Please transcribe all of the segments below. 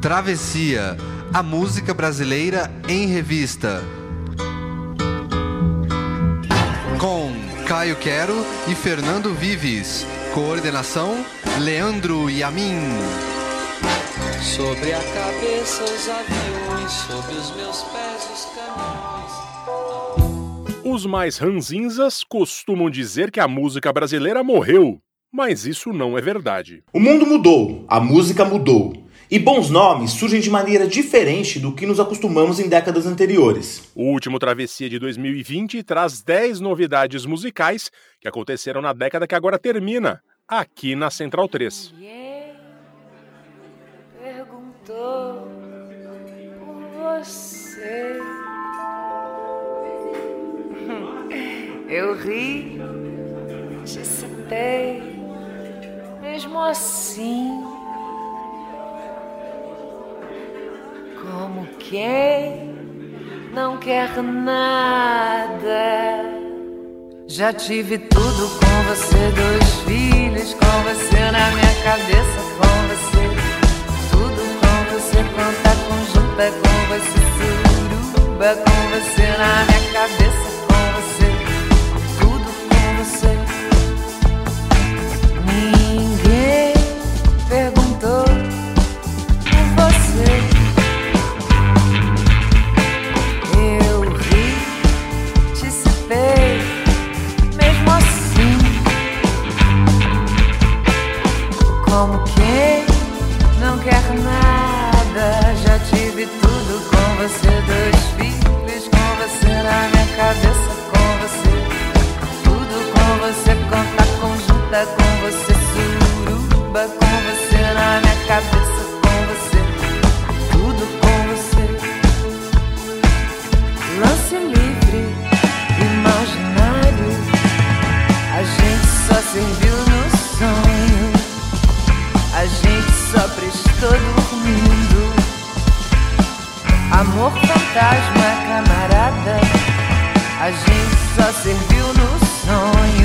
Travessia, a música brasileira em revista. Com Caio Quero e Fernando Vives. Coordenação: Leandro Yamin. Sobre a cabeça os aviões, sobre os meus pés os caminhões. Os mais ranzinzas costumam dizer que a música brasileira morreu, mas isso não é verdade. O mundo mudou, a música mudou. E bons nomes surgem de maneira diferente do que nos acostumamos em décadas anteriores. O último Travessia de 2020 traz 10 novidades musicais que aconteceram na década que agora termina, aqui na Central 3. Ninguém perguntou por você. Eu ri, te citei, mesmo assim. Como quem não quer nada. Já tive tudo com você, dois filhos com você na minha cabeça, com você. Tudo com você, conta conjunta com você, suruba com você na minha cabeça, com você. Tudo com você. Ninguém perguntou você, dois filhos com você na minha cabeça, com você. Tudo com você, conta conjunta com você, suruba com você na minha cabeça, com você. Tudo com você. Lance livre, imaginário. A gente só serviu no sonho. A gente só prestou dormindo. Amor fantasma, camarada. A gente só serviu no sonho.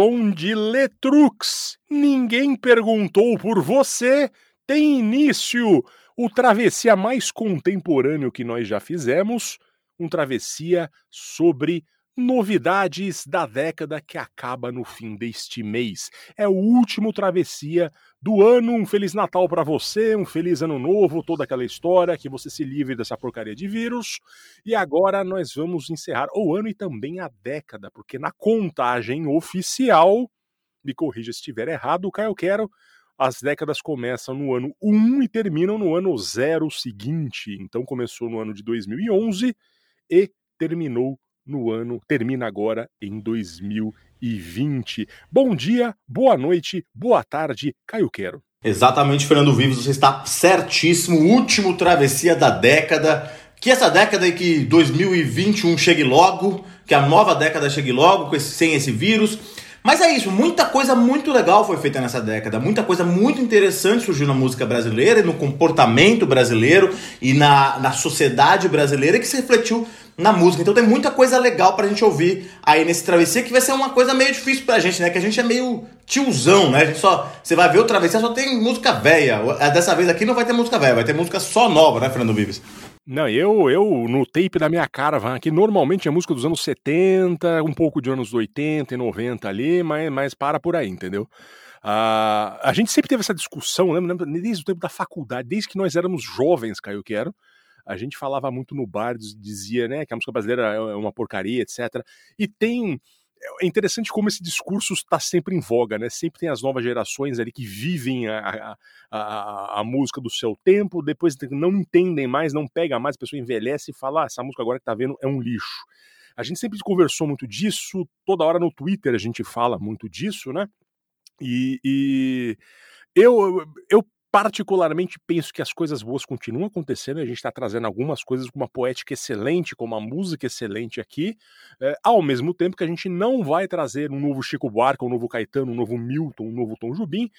Som de Letrux, ninguém perguntou por você, tem início o travessia mais contemporâneo que nós já fizemos, um travessia sobre novidades da década que acaba no fim deste mês. É o último travessia do ano. Um feliz Natal para você, um feliz ano novo, toda aquela história, que você se livre dessa porcaria de vírus. E agora nós vamos encerrar o ano e também a década, porque na contagem oficial, me corrija se estiver errado, Caio Quero, as décadas começam no ano 1 e terminam no ano 0 seguinte. Então começou no ano de 2011 e terminou no ano, termina agora em 2020. Bom dia, boa noite, boa tarde, Caio Quero. Exatamente, Fernando Vivos, você está certíssimo. Último travessia da década. Que essa década e que 2021 chegue logo, que a nova década chegue logo, sem esse vírus. Mas é isso, muita coisa muito legal foi feita nessa década, muita coisa muito interessante surgiu na música brasileira e no comportamento brasileiro e na, na sociedade brasileira que se refletiu na música. Então tem muita coisa legal pra gente ouvir aí nesse travessia que vai ser uma coisa meio difícil pra gente, né? Que a gente é meio tiozão, né? A gente só. Você vai ver o travessia, só tem música velha. Dessa vez aqui não vai ter música velha, vai ter música só nova, né, Fernando Vives? Não, eu, eu no tape da minha caravan aqui, normalmente é música dos anos 70, um pouco de anos 80 e 90 ali, mas, mas para por aí, entendeu? Uh, a gente sempre teve essa discussão, lembra, desde o tempo da faculdade, desde que nós éramos jovens, Caio Quero, a gente falava muito no bar, dizia né, que a música brasileira é, é uma porcaria, etc. E tem é interessante como esse discurso está sempre em voga, né? Sempre tem as novas gerações ali que vivem a, a, a, música do seu tempo, depois não entendem mais, não pega mais, a pessoa envelhece e fala: ah, essa música agora que tá vendo é um lixo. A gente sempre conversou muito disso, toda hora no Twitter a gente fala muito disso, né? E, e eu, eu particularmente penso que as coisas boas continuam acontecendo, a gente está trazendo algumas coisas com uma poética excelente, com uma música excelente aqui, é, ao mesmo tempo que a gente não vai trazer um novo Chico Buarque, um novo Caetano, um novo Milton, um novo Tom Jubim,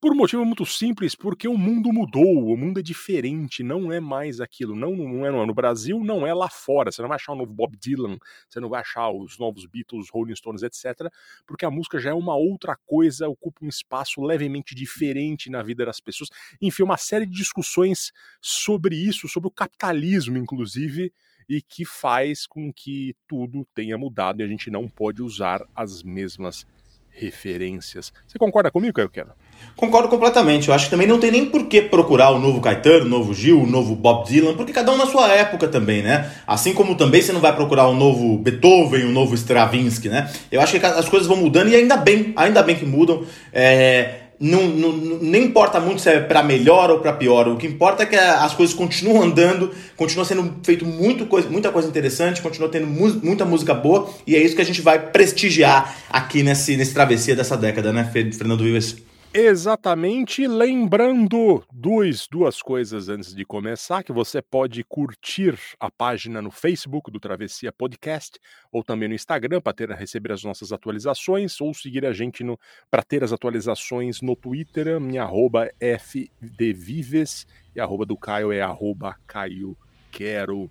por um motivo muito simples, porque o mundo mudou, o mundo é diferente, não é mais aquilo. Não, não é no Brasil, não é lá fora. Você não vai achar o novo Bob Dylan, você não vai achar os novos Beatles, Rolling Stones, etc. Porque a música já é uma outra coisa, ocupa um espaço levemente diferente na vida das pessoas. Enfim, uma série de discussões sobre isso, sobre o capitalismo, inclusive, e que faz com que tudo tenha mudado e a gente não pode usar as mesmas referências. Você concorda comigo, Caio Quero? Concordo completamente. Eu acho que também não tem nem por que procurar o novo Caetano, o novo Gil, o novo Bob Dylan, porque cada um na sua época também, né? Assim como também você não vai procurar o novo Beethoven, o novo Stravinsky, né? Eu acho que as coisas vão mudando e ainda bem, ainda bem que mudam. É, não, não, nem importa muito se é para melhor ou para pior. O que importa é que as coisas continuam andando, continua sendo feito muito coisa, muita coisa interessante, continua tendo mu muita música boa e é isso que a gente vai prestigiar aqui nesse, nesse travessia dessa década, né, Fernando Vives? Exatamente, lembrando dois, duas coisas antes de começar, que você pode curtir a página no Facebook do Travessia Podcast ou também no Instagram para receber as nossas atualizações ou seguir a gente para ter as atualizações no Twitter, minha arroba fdvives e arroba do Caio é arroba Caio Quero.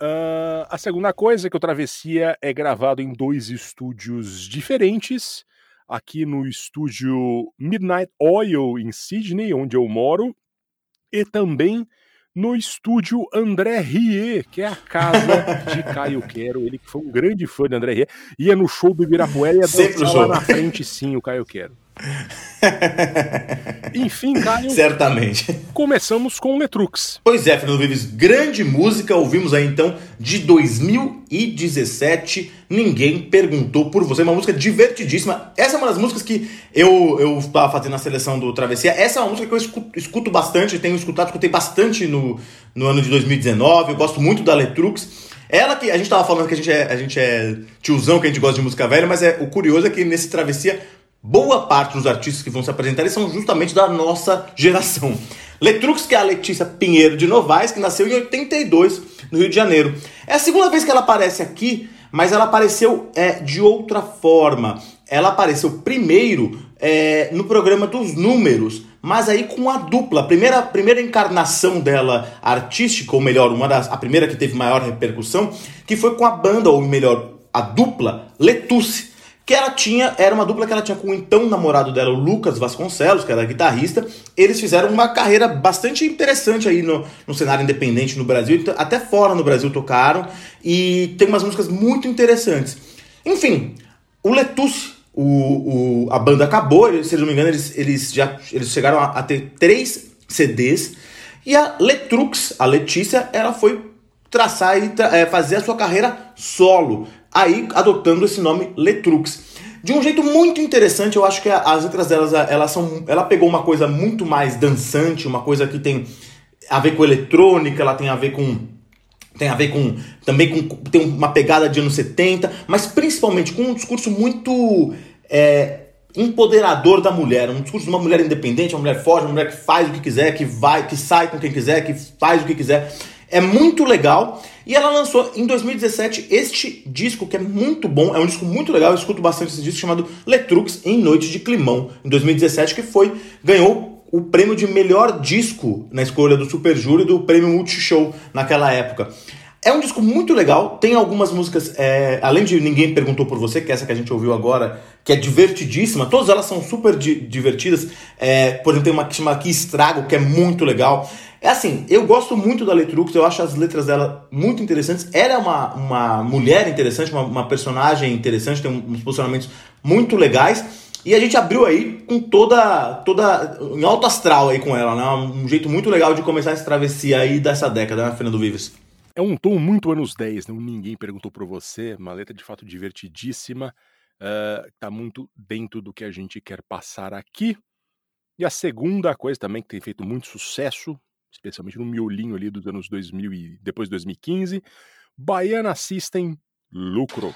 Uh, a segunda coisa é que o Travessia é gravado em dois estúdios diferentes aqui no estúdio Midnight Oil em Sydney, onde eu moro, e também no estúdio André Rie, que é a casa de Caio Quero, ele que foi um grande fã de André Rie, ia no show do Ibirapuera e ia dançar lá na frente sim o Caio Quero. Enfim, Caio. Certamente. Começamos com o Letrux. Pois é, Fernando Vives, grande música. Ouvimos aí então de 2017. Ninguém perguntou por você. Uma música divertidíssima. Essa é uma das músicas que eu, eu estava fazendo a seleção do Travessia. Essa é uma música que eu escuto, escuto bastante, tenho escutado, escutei bastante no, no ano de 2019. Eu gosto muito da Letrux. Ela que a gente tava falando que a gente é, a gente é tiozão, que a gente gosta de música velha, mas é o curioso é que nesse travessia boa parte dos artistas que vão se apresentar são justamente da nossa geração. Letrux, que é a Letícia Pinheiro de Novaes, que nasceu em 82 no Rio de Janeiro. É a segunda vez que ela aparece aqui, mas ela apareceu é, de outra forma. Ela apareceu primeiro é, no programa dos números, mas aí com a dupla. A primeira, primeira encarnação dela artística, ou melhor, uma das, a primeira que teve maior repercussão, que foi com a banda, ou melhor, a dupla Letusse que ela tinha, era uma dupla que ela tinha com o então namorado dela, o Lucas Vasconcelos, que era guitarrista. Eles fizeram uma carreira bastante interessante aí no, no cenário independente no Brasil, então, até fora no Brasil tocaram, e tem umas músicas muito interessantes. Enfim, o Letus, o, o, a banda acabou, se não me engano, eles, eles já eles chegaram a, a ter três CDs, e a Letrux, a Letícia, ela foi traçar e tra é, fazer a sua carreira solo aí adotando esse nome Letrux. De um jeito muito interessante, eu acho que as letras delas, elas são, ela pegou uma coisa muito mais dançante, uma coisa que tem a ver com eletrônica, ela tem a ver com tem a ver com também com tem uma pegada de anos 70, mas principalmente com um discurso muito é, empoderador da mulher, um discurso de uma mulher independente, uma mulher forte, uma mulher que faz o que quiser, que vai, que sai com quem quiser, que faz o que quiser. É muito legal. E ela lançou em 2017 este disco que é muito bom, é um disco muito legal, eu escuto bastante esse disco chamado Letrux em Noite de Climão, em 2017, que foi ganhou o prêmio de melhor disco na escolha do Super Júri do Prêmio Multishow naquela época. É um disco muito legal, tem algumas músicas, é, além de Ninguém Perguntou Por Você, que é essa que a gente ouviu agora, que é divertidíssima, todas elas são super di divertidas. É, por exemplo, tem uma que chama Aqui Estrago, que é muito legal. É assim, eu gosto muito da Letrux, eu acho as letras dela muito interessantes. Ela é uma, uma mulher interessante, uma, uma personagem interessante, tem uns posicionamentos muito legais. E a gente abriu aí com toda, toda em alto astral aí com ela, né? Um jeito muito legal de começar essa travessia aí dessa década, né, Fernando Vives? É um tom muito anos 10, não ninguém perguntou por você, uma letra de fato divertidíssima, uh, tá muito dentro do que a gente quer passar aqui. E a segunda coisa também que tem feito muito sucesso, especialmente no miolinho ali dos anos 2000 e depois de 2015. Baiana System Lucro.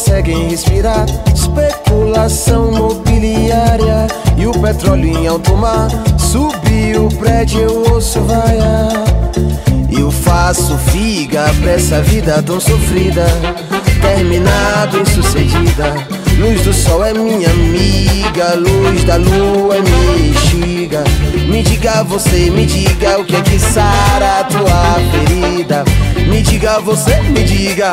Conseguem respirar. Especulação mobiliária e o petróleo em alto mar. Subiu o prédio, eu ouço vaiar. Eu faço figa pra essa vida tão sofrida. Terminar bem sucedida. Luz do sol é minha amiga, luz da lua é mexiga. Me diga você, me diga o que é que sara a tua ferida. Me diga você, me diga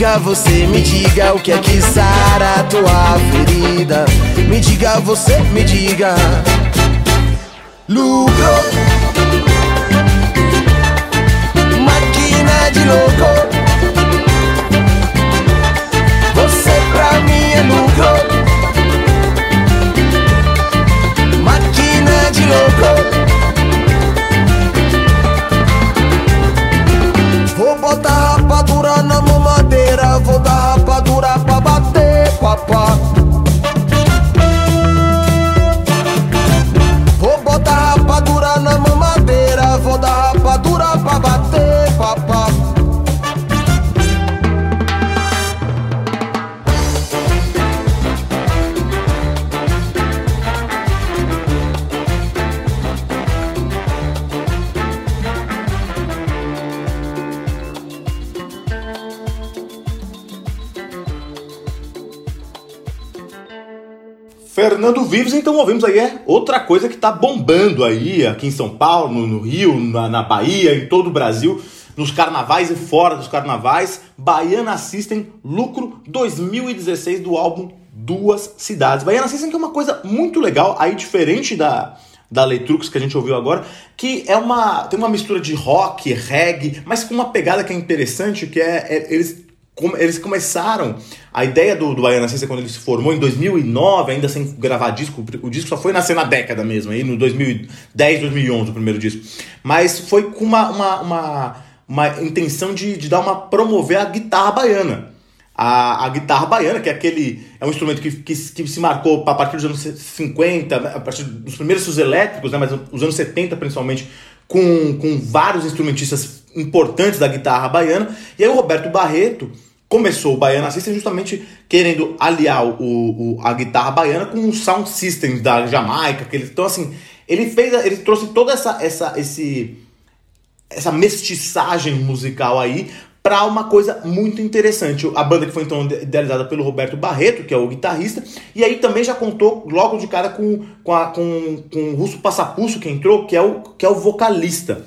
diga você, me diga o que é que sara a tua ferida. Me diga você, me diga. Lucro, Vives, então ouvimos aí é outra coisa que tá bombando aí aqui em São Paulo, no, Rio, na, na Bahia, em todo o Brasil, nos carnavais e fora dos carnavais. Baiana System, lucro 2016 do álbum Duas Cidades. Baiana System que é uma coisa muito legal, aí diferente da, da Letrux que a gente ouviu agora, que é uma tem uma mistura de rock, reggae, mas com uma pegada que é interessante, que é, é eles eles começaram a ideia do, do Baiana System quando ele se formou em 2009, ainda sem gravar disco, o disco só foi nascer na década mesmo, aí no 2010, 2011 o primeiro disco, mas foi com uma, uma, uma, uma intenção de, de dar uma promover a guitarra baiana. A, a guitarra baiana, que é aquele é um instrumento que, que, que se marcou a partir dos anos 50, a partir dos primeiros elétricos, né, mas os anos 70 principalmente, com, com vários instrumentistas importantes da guitarra baiana. E aí o Roberto Barreto começou o Baiana System justamente querendo aliar o, o, a guitarra baiana com o sound system da Jamaica. Que ele, então, assim, ele fez, ele trouxe toda essa, essa, esse, essa mestiçagem musical aí para uma coisa muito interessante. A banda que foi então idealizada pelo Roberto Barreto, que é o guitarrista, e aí também já contou logo de cara com, com, a, com, com o Russo Passapusso que entrou, que é o, que é o vocalista.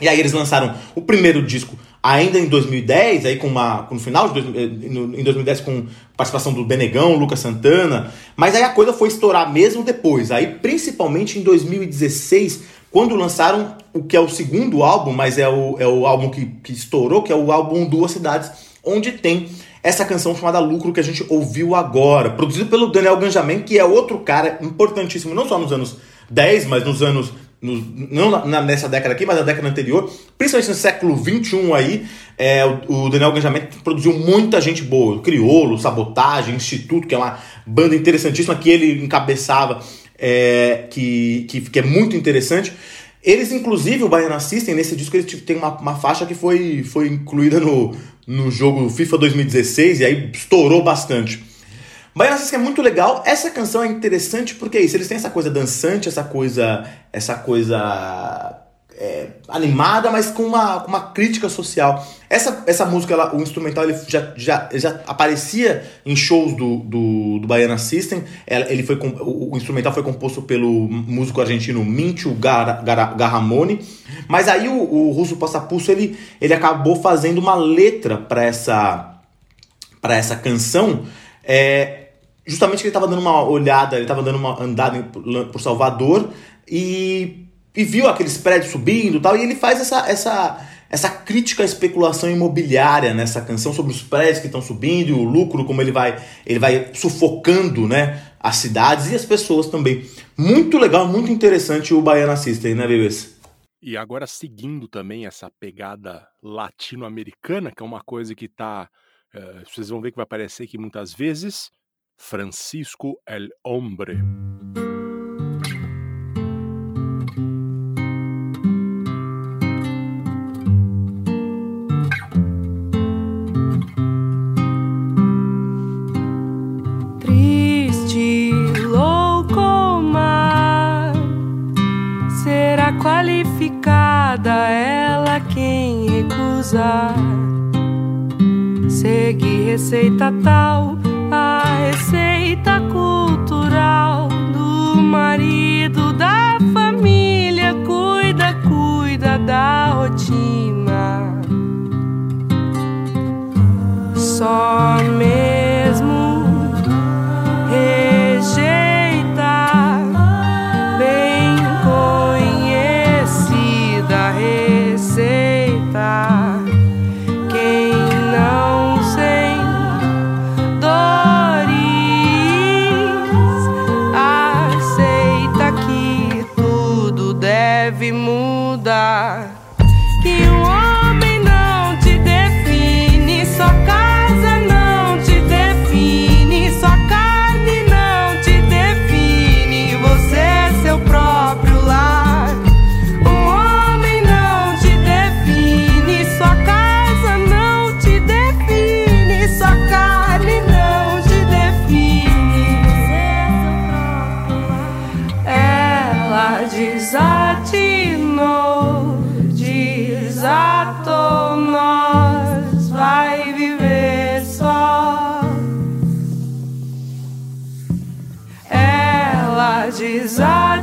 E aí eles lançaram o primeiro disco ainda em 2010, aí com uma no final de dois, em 2010 com participação do Benegão, Lucas Santana, mas aí a coisa foi estourar mesmo depois. Aí principalmente em 2016, quando lançaram o que é o segundo álbum, mas é o, é o álbum que, que estourou, que é o álbum Duas Cidades, onde tem essa canção chamada Lucro que a gente ouviu agora, produzido pelo Daniel Ganjamin, que é outro cara importantíssimo, não só nos anos 10, mas nos anos no, não na, nessa década aqui, mas na década anterior, principalmente no século XXI aí, é, o, o Daniel Ganjamin produziu muita gente boa, Criolo, Sabotagem, Instituto, que é uma banda interessantíssima que ele encabeçava, é, que, que, que é muito interessante. Eles, inclusive, o Baiana System, nesse disco, eles tem uma, uma faixa que foi, foi incluída no, no jogo FIFA 2016 e aí estourou bastante. Baiana System é muito legal. Essa canção é interessante porque é isso. Eles têm essa coisa dançante, essa coisa, essa coisa é, animada, mas com uma, uma crítica social. Essa, essa música, ela, o instrumental, ele já, já, já aparecia em shows do, do, do Baiana System. Ele foi, o, instrumental foi composto pelo músico argentino Mincho Gar, Gar, Garramone. Mas aí o, o Russo Passapulso, ele, ele acabou fazendo uma letra para essa, pra essa canção. É, justamente que ele estava dando uma olhada, ele estava dando uma andada por Salvador e, e viu aqueles prédios subindo e tal, e ele faz essa, essa, essa crítica à especulação imobiliária nessa canção sobre os prédios que estão subindo e o lucro, como ele vai, ele vai sufocando né, as cidades e as pessoas também. Muito legal, muito interessante o Baiana System, né, bebês? E agora seguindo também essa pegada latino-americana, que é uma coisa que tá. Uh, vocês vão ver que vai aparecer aqui muitas vezes. Francisco el Hombre. Triste, louco mar, será qualificada ela quem recusar. Segue receita tal a receita cultural do marido da família. Cuida, cuida da rotina. Somente. Ela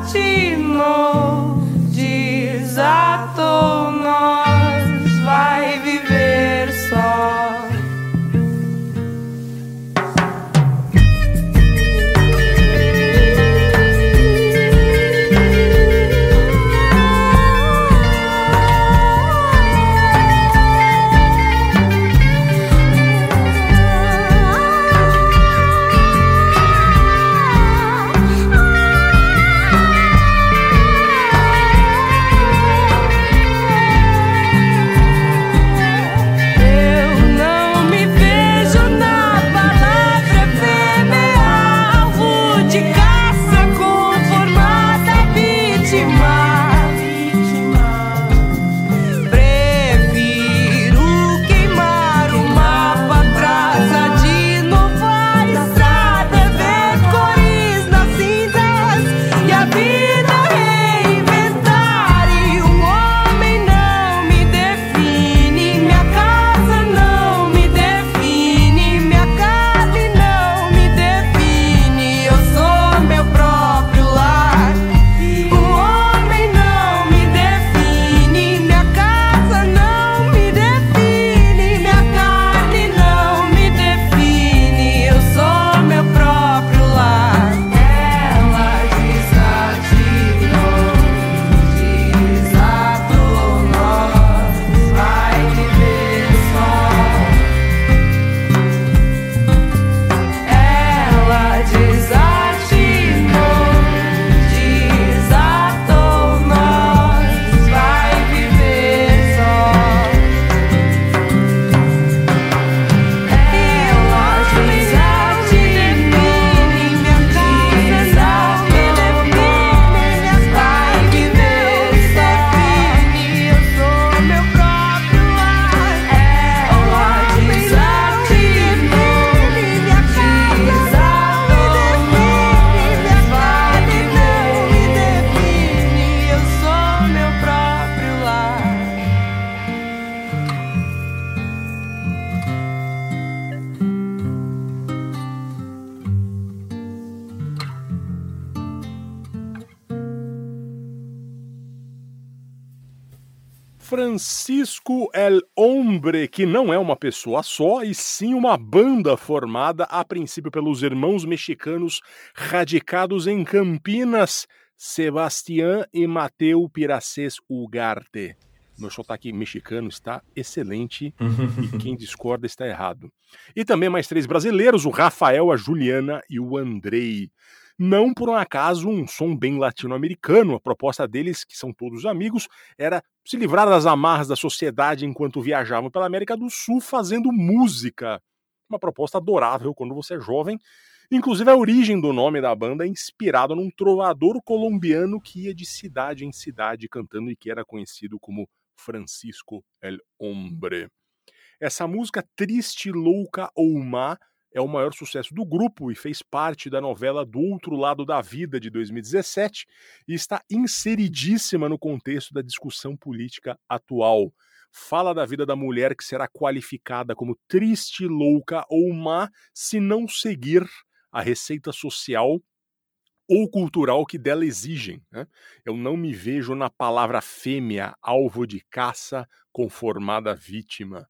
Francisco El Hombre, que não é uma pessoa só, e sim uma banda formada a princípio pelos irmãos mexicanos radicados em Campinas, Sebastián e Mateu Piracés Ugarte. Meu sotaque mexicano está excelente e quem discorda está errado. E também mais três brasileiros, o Rafael, a Juliana e o Andrei. Não por um acaso um som bem latino-americano. A proposta deles, que são todos amigos, era se livrar das amarras da sociedade enquanto viajavam pela América do Sul fazendo música. Uma proposta adorável quando você é jovem. Inclusive, a origem do nome da banda é inspirada num trovador colombiano que ia de cidade em cidade cantando e que era conhecido como Francisco El Hombre. Essa música Triste, Louca ou Má é o maior sucesso do grupo e fez parte da novela Do Outro Lado da Vida de 2017 e está inseridíssima no contexto da discussão política atual. Fala da vida da mulher que será qualificada como triste, louca ou má se não seguir a receita social ou cultural que dela exigem. Né? Eu não me vejo na palavra fêmea, alvo de caça, conformada vítima.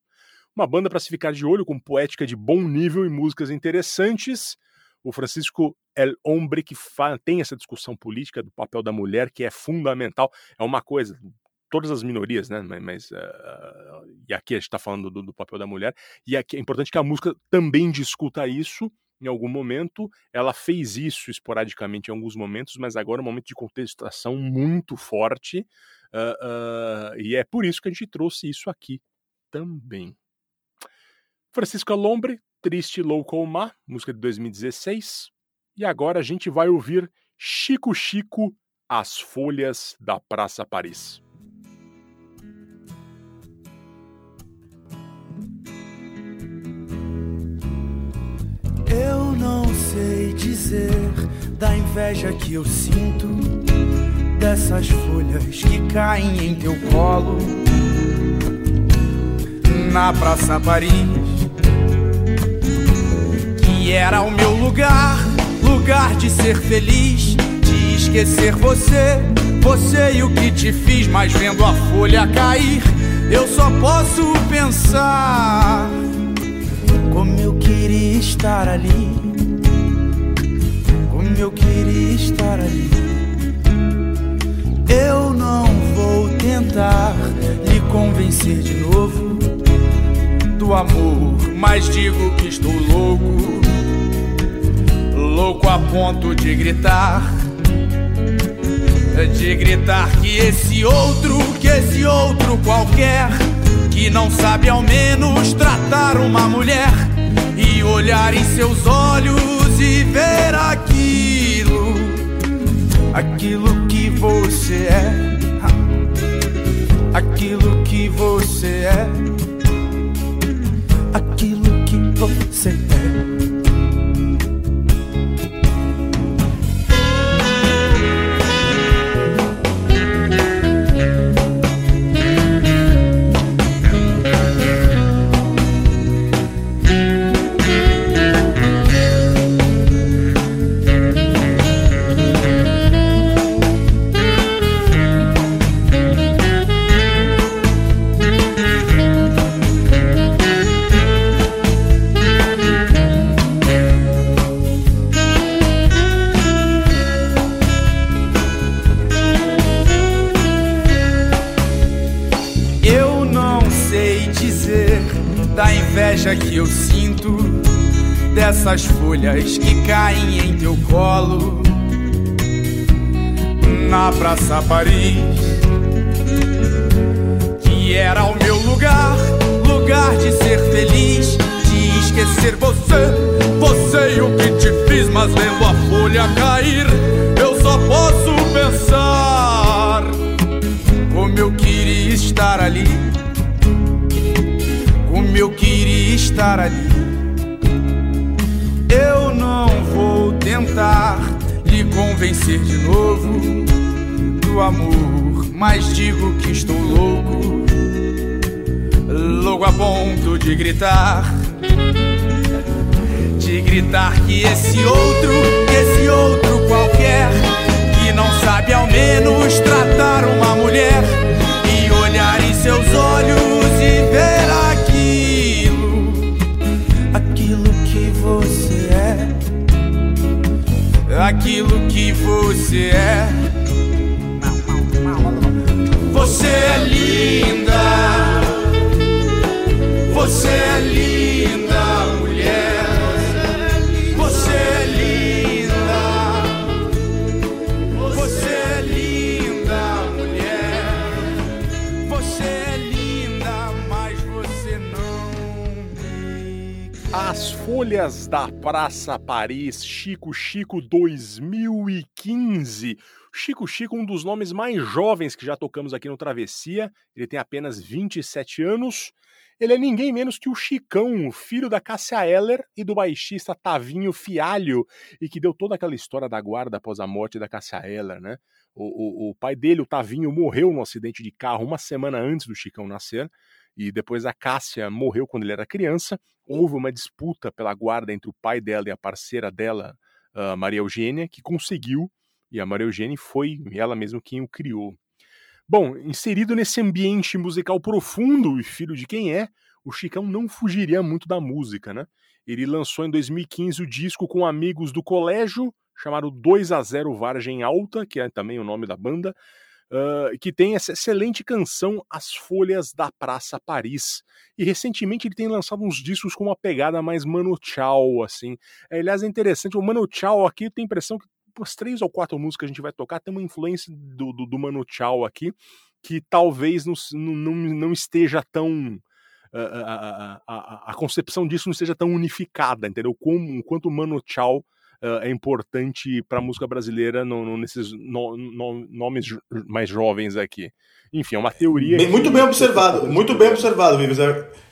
Uma banda para se ficar de olho, com poética de bom nível e músicas interessantes. O Francisco El Hombre que tem essa discussão política do papel da mulher, que é fundamental. É uma coisa, todas as minorias, né? Mas, ah, e aqui a gente está falando do, do papel da mulher. E aqui é importante que a música também discuta isso em algum momento. Ela fez isso esporadicamente em alguns momentos, mas agora é um momento de contestação muito forte. ah, ah, e é por isso que a gente trouxe isso aqui também. Francisco Alombre, Triste Louco Má, música de 2016. E agora a gente vai ouvir Chico Chico, As Folhas da Praça Paris. Eu não sei dizer da inveja que eu sinto dessas folhas que caem em teu colo na Praça Paris, era o meu lugar, lugar de ser feliz, de esquecer você, você e o que te fiz, mas vendo a folha cair, eu só posso pensar como eu queria estar ali. Como eu queria estar ali. Eu não vou tentar lhe convencer de novo do amor, mas digo que estou louco. Louco a ponto de gritar. De gritar que esse outro, que esse outro qualquer, que não sabe ao menos tratar uma mulher e olhar em seus olhos e ver aquilo, aquilo que você é, aquilo que você é, dessas folhas que caem em teu colo. Na Praça Paris, que era o meu lugar, lugar de ser feliz, de esquecer você, você e o que te fiz, mas vendo a folha cair, eu só posso pensar como eu queria estar ali, como eu queria estar ali. Tentar lhe convencer de novo do amor, mas digo que estou louco, louco a ponto de gritar. De gritar que esse outro, esse outro qualquer, que não sabe ao menos tratar uma mulher e olhar em seus olhos aquilo que você é. Você é linda, você é linda, Folhas da Praça Paris, Chico Chico 2015. Chico Chico, um dos nomes mais jovens que já tocamos aqui no Travessia. Ele tem apenas 27 anos. Ele é ninguém menos que o Chicão, filho da Cássia Eller e do baixista Tavinho Fialho, e que deu toda aquela história da guarda após a morte da Cássia Eller, né? O, o, o pai dele, o Tavinho, morreu num acidente de carro uma semana antes do Chicão nascer, e depois a Cássia morreu quando ele era criança. Houve uma disputa pela guarda entre o pai dela e a parceira dela, a Maria Eugênia, que conseguiu, e a Maria Eugênia foi ela mesma quem o criou. Bom, inserido nesse ambiente musical profundo e filho de quem é, o Chicão não fugiria muito da música, né? Ele lançou em 2015 o disco com amigos do colégio, chamado 2 a 0 Vargem Alta, que é também o nome da banda, que tem essa excelente canção As Folhas da Praça Paris. E recentemente ele tem lançado uns discos com uma pegada mais Mano Chao, assim. É, aliás, é interessante, o Mano Chao aqui tem a impressão que as três ou quatro músicas que a gente vai tocar tem uma influência do, do, do Mano Chao aqui, que talvez não, não, não esteja tão. A, a, a, a, concepção disso não esteja tão unificada, entendeu? Como, quanto o Mano Chao uh, é importante para a música brasileira no, no, nesses no, nomes mais jovens aqui. Enfim, é uma teoria. Bem, muito bem observado, muito bem observado, Vives.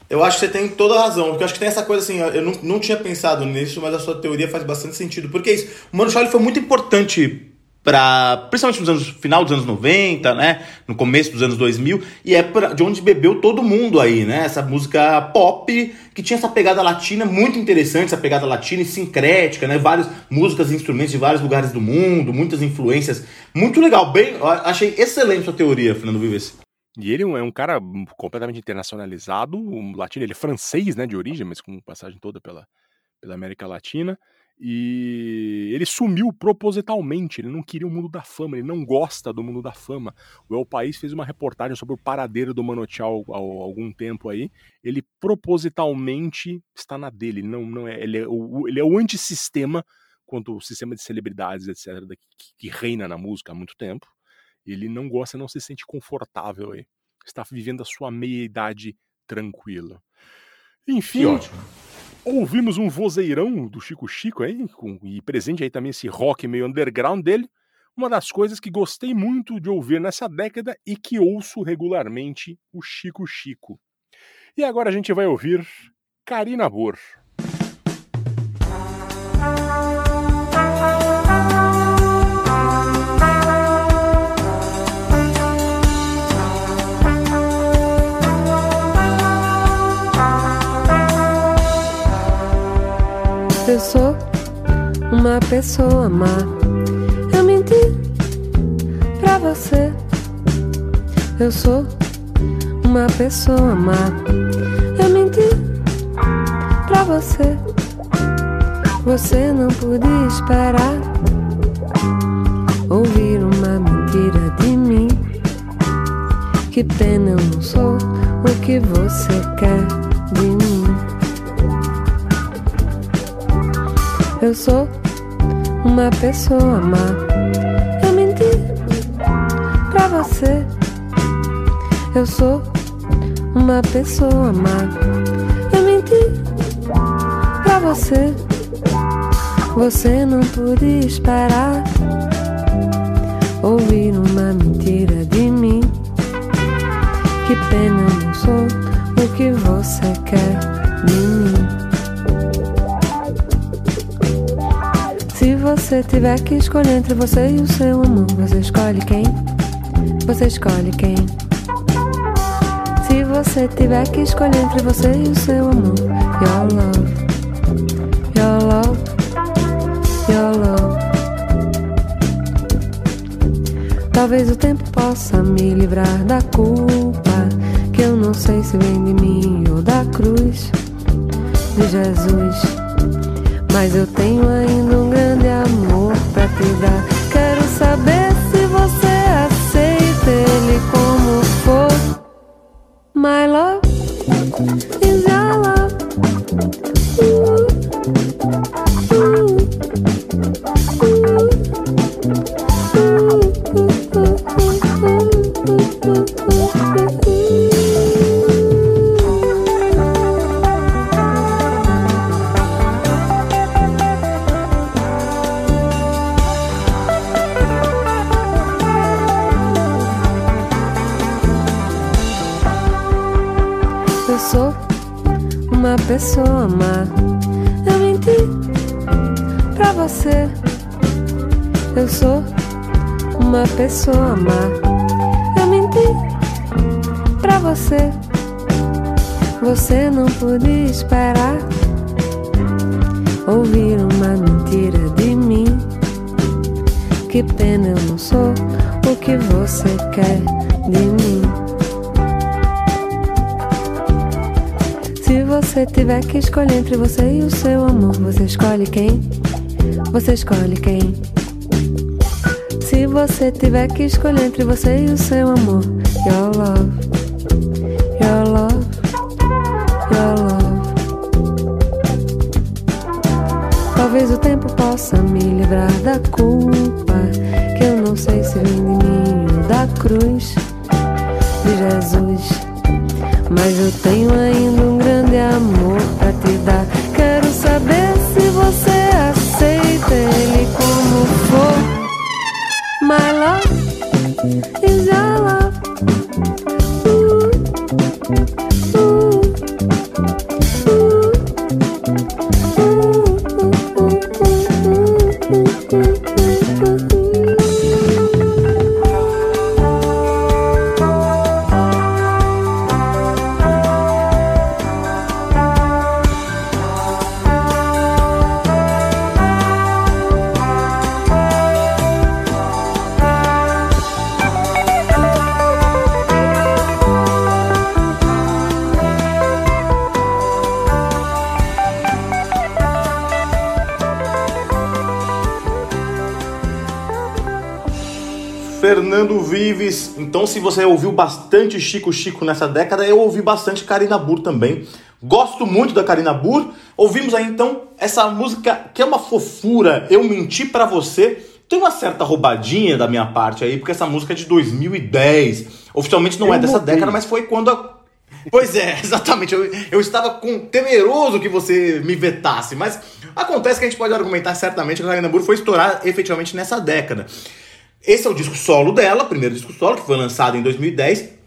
Eu acho que você tem toda a razão, porque eu acho que tem essa coisa assim, eu não, não tinha pensado nisso, mas a sua teoria faz bastante sentido. Porque é isso, o Mano Chao foi muito importante para principalmente nos anos final dos anos 90, né, no começo dos anos 2000, e é pra, de onde bebeu todo mundo aí, né? Essa música pop que tinha essa pegada latina muito interessante, essa pegada latina e sincrética, né? Várias músicas e instrumentos de vários lugares do mundo, muitas influências. Muito legal, bem, achei excelente sua teoria, Fernando Vives. E ele é um cara completamente internacionalizado, um latino, ele é francês, né, de origem, mas com passagem toda pela, pela América Latina. E ele sumiu propositalmente, ele não queria o mundo da fama, ele não gosta do mundo da fama. O El País fez uma reportagem sobre o paradeiro do Mano Chao há algum tempo aí. Ele propositalmente está na dele, ele não, não é, ele é o, ele é o antissistema quanto o sistema de celebridades, etc., que, que reina na música há muito tempo. Ele não gosta, não se sente confortável aí. Está vivendo a sua meia-idade tranquila. Enfim. Que ótimo. Ouvimos um vozeirão do Chico Chico aí, com, e presente aí também esse rock meio underground dele. Uma das coisas que gostei muito de ouvir nessa década e que ouço regularmente o Chico Chico. E agora a gente vai ouvir Karina Bor. Pessoa má. Eu menti pra você. Eu sou uma pessoa má. Eu menti pra você. Você não podia esperar ouvir uma mentira de mim. Que pena eu não sou o que você quer de mim. Eu sou uma pessoa má. Eu menti pra você. Eu sou uma pessoa má. Eu menti pra você. Você não podia esperar ouvir uma mentira de mim. Que pena eu não sou o que você quer você tiver que escolher entre você e o seu amor, você escolhe quem? Você escolhe quem? Se você tiver que escolher entre você e o seu amor, your love, your love, your love. Talvez o tempo possa me livrar da culpa, que eu não sei se vem de mim ou da cruz de Jesus. Mas eu tenho ainda amor pra escolhe quem? Se você tiver que escolher entre você e o seu amor, your love, Vives. Então, se você ouviu bastante Chico Chico nessa década, eu ouvi bastante Karina Burr também. Gosto muito da Karina Burr. Ouvimos aí então essa música que é uma fofura, Eu Menti Pra Você. Tem uma certa roubadinha da minha parte aí, porque essa música é de 2010. Oficialmente não Eu é dessa notei. década, mas foi quando a Pois é, exatamente. Eu, eu estava com, temeroso que você me vetasse, mas acontece que a gente pode argumentar certamente que a Karina Burr foi estourar efetivamente nessa década. Esse é o disco solo dela, primeiro disco solo, que foi lançado em 2010.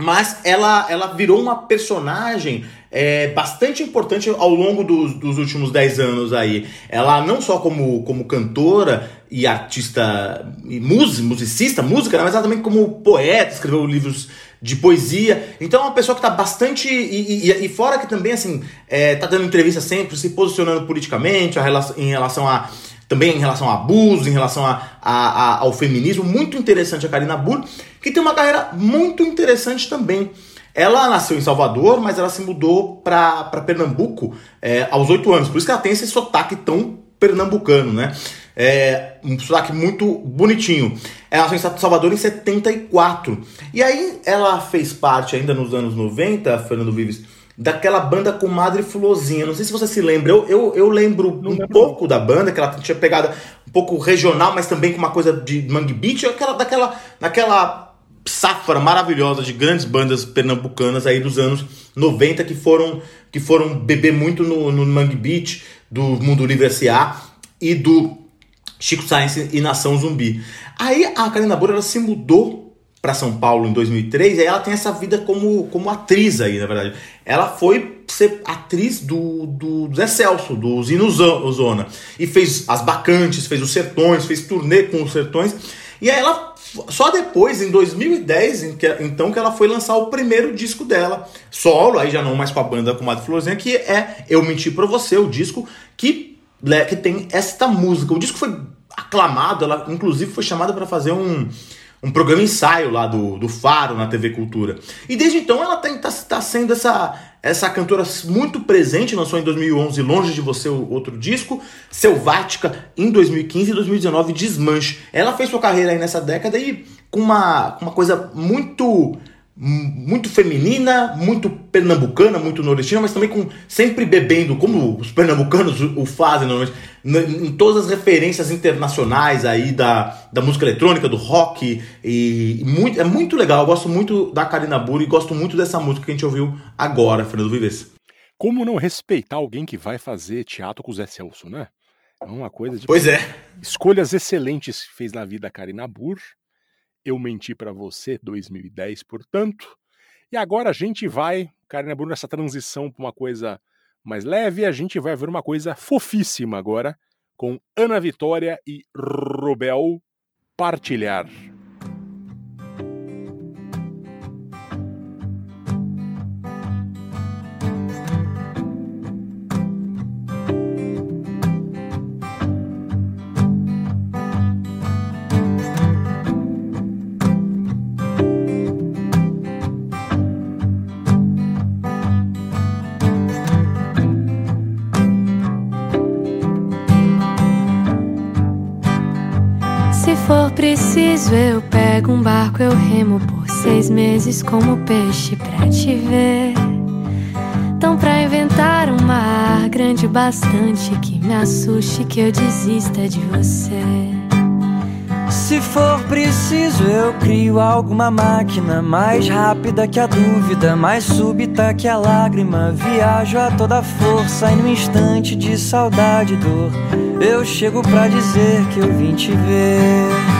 Mas ela, ela virou uma personagem é, bastante importante ao longo dos, dos últimos 10 anos aí. Ela não só como, como cantora e artista, e mus, musicista, música, né, mas ela também como poeta, escreveu livros de poesia. Então é uma pessoa que está bastante. E, e, e fora que também, assim, é, tá dando entrevista sempre, se posicionando politicamente a relação, em relação a também em relação a abuso, em relação a, a- a- ao feminismo, muito interessante a Karina Burr, que tem uma carreira muito interessante também. Ela nasceu em Salvador, mas ela se mudou para Pernambuco é, aos oito anos, por isso que ela tem esse sotaque tão pernambucano, né? É, um sotaque muito bonitinho. Ela nasceu em Salvador em 74. E aí ela fez parte, ainda nos anos 90, Fernando Vives, daquela banda com Madre Fulozinha. Não sei se você se lembra. Eu, eu, eu lembro um pouco da banda, que ela tinha pegada um pouco regional, mas também com uma coisa de Mangue Beach, aquela, daquela, daquela safra maravilhosa de grandes bandas pernambucanas aí dos anos 90 que foram, que foram beber muito no, no Mangue Beach, do Mundo Livre S.A. e do Chico Science e Nação Zumbi. Aí a Karina Burr ela se mudou para São Paulo em 2003 e aí ela tem essa vida como, como atriz aí, na verdade. Ela foi ser atriz do, do Zé Celso, do Zino Zo- Zona. E fez As Bacantes, fez Os Sertões, fez turnê com Os Sertões. E aí ela, só depois, em 2010, em que, então que ela foi lançar o primeiro disco dela, solo, aí já não mais com a banda com Madre Florzinha, que é Eu Menti Pra Você, o disco que, le- que tem esta música. O disco foi aclamado, ela inclusive foi chamada para fazer um, um programa ensaio lá do, do Faro na TV Cultura. E desde então ela está tá, sendo essa, essa cantora muito presente, lançou em 2011 Longe de Você, o outro disco, Selvática em 2015 e 2019 Desmanche. Ela fez sua carreira aí nessa década e com uma, uma coisa muito muito feminina, muito pernambucana, muito nordestina, mas também com sempre bebendo, como os pernambucanos o o fazem normalmente, em todas as referências internacionais aí da, da música eletrônica, do rock e, e muito, é muito legal. Eu gosto muito da Karina Burr e gosto muito dessa música que a gente ouviu agora, Fernando Vives. Como não respeitar alguém que vai fazer teatro com o Zé Celso, né? É uma coisa de. Pois é. Escolhas excelentes fez na vida a Karina Burr. Eu menti pra você, 2010, portanto. E agora a gente vai, Karina Burr, nessa transição pra uma coisa mais leve, a gente vai ver uma coisa fofíssima agora, com Ana Vitória e Robel Partilhar. For preciso, eu pego um barco, eu remo por seis meses como peixe pra te ver. Então, pra inventar um mar grande bastante que me assuste, que eu desista de você. Se for preciso, eu crio alguma máquina mais rápida que a dúvida, mais súbita que a lágrima. Viajo a toda força e no instante de saudade e dor, eu chego pra dizer que eu vim te ver.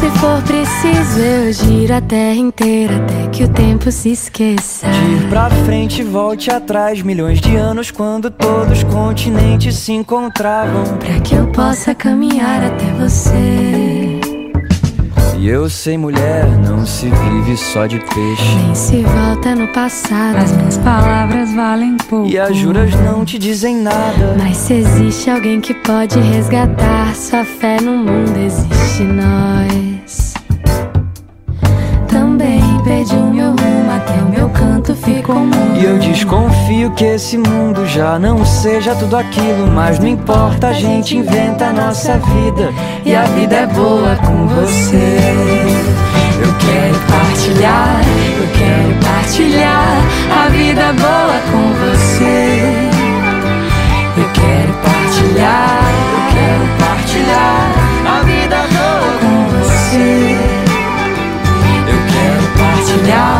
Se for preciso, eu giro a terra inteira até que o tempo se esqueça. De ir pra frente, volte atrás, milhões de anos quando todos os continentes se encontravam. Pra que eu possa caminhar até você. E eu sei, mulher, não se vive só de peixe. Nem se volta no passado. As minhas palavras valem pouco. E as juras não te dizem nada. Mas se existe alguém que pode resgatar sua fé no mundo, existe nós. Também perdi o mudo. E eu desconfio que esse mundo já não seja tudo aquilo. Mas não importa, a gente inventa a nossa vida. E a vida é boa com você. Eu quero partilhar, eu quero partilhar a vida boa com você. Eu quero partilhar, eu quero partilhar a vida boa com você. Eu quero partilhar,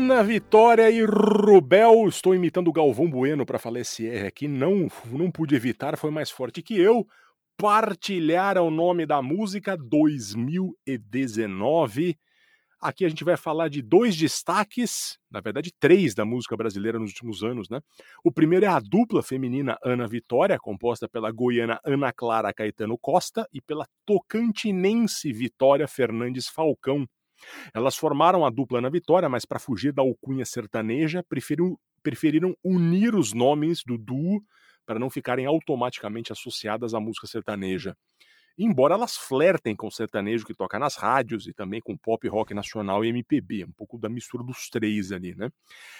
Ana Vitória e Rubel. Estou imitando o Galvão Bueno para falar esse R aqui. Não, não pude evitar, foi mais forte que eu. Partilharam o nome da música 2019. Aqui a gente vai falar de dois destaques, na verdade três da música brasileira nos últimos anos, né? O primeiro é a dupla feminina Ana Vitória, composta pela goiana Ana Clara Caetano Costa e pela tocantinense Vitória Fernandes Falcão. Elas formaram a dupla Ana Vitória, mas para fugir da alcunha sertaneja, preferiram, preferiram unir os nomes do duo para não ficarem automaticamente associadas à música sertaneja embora elas flertem com o sertanejo que toca nas rádios e também com pop rock nacional e MPB, um pouco da mistura dos três ali, né?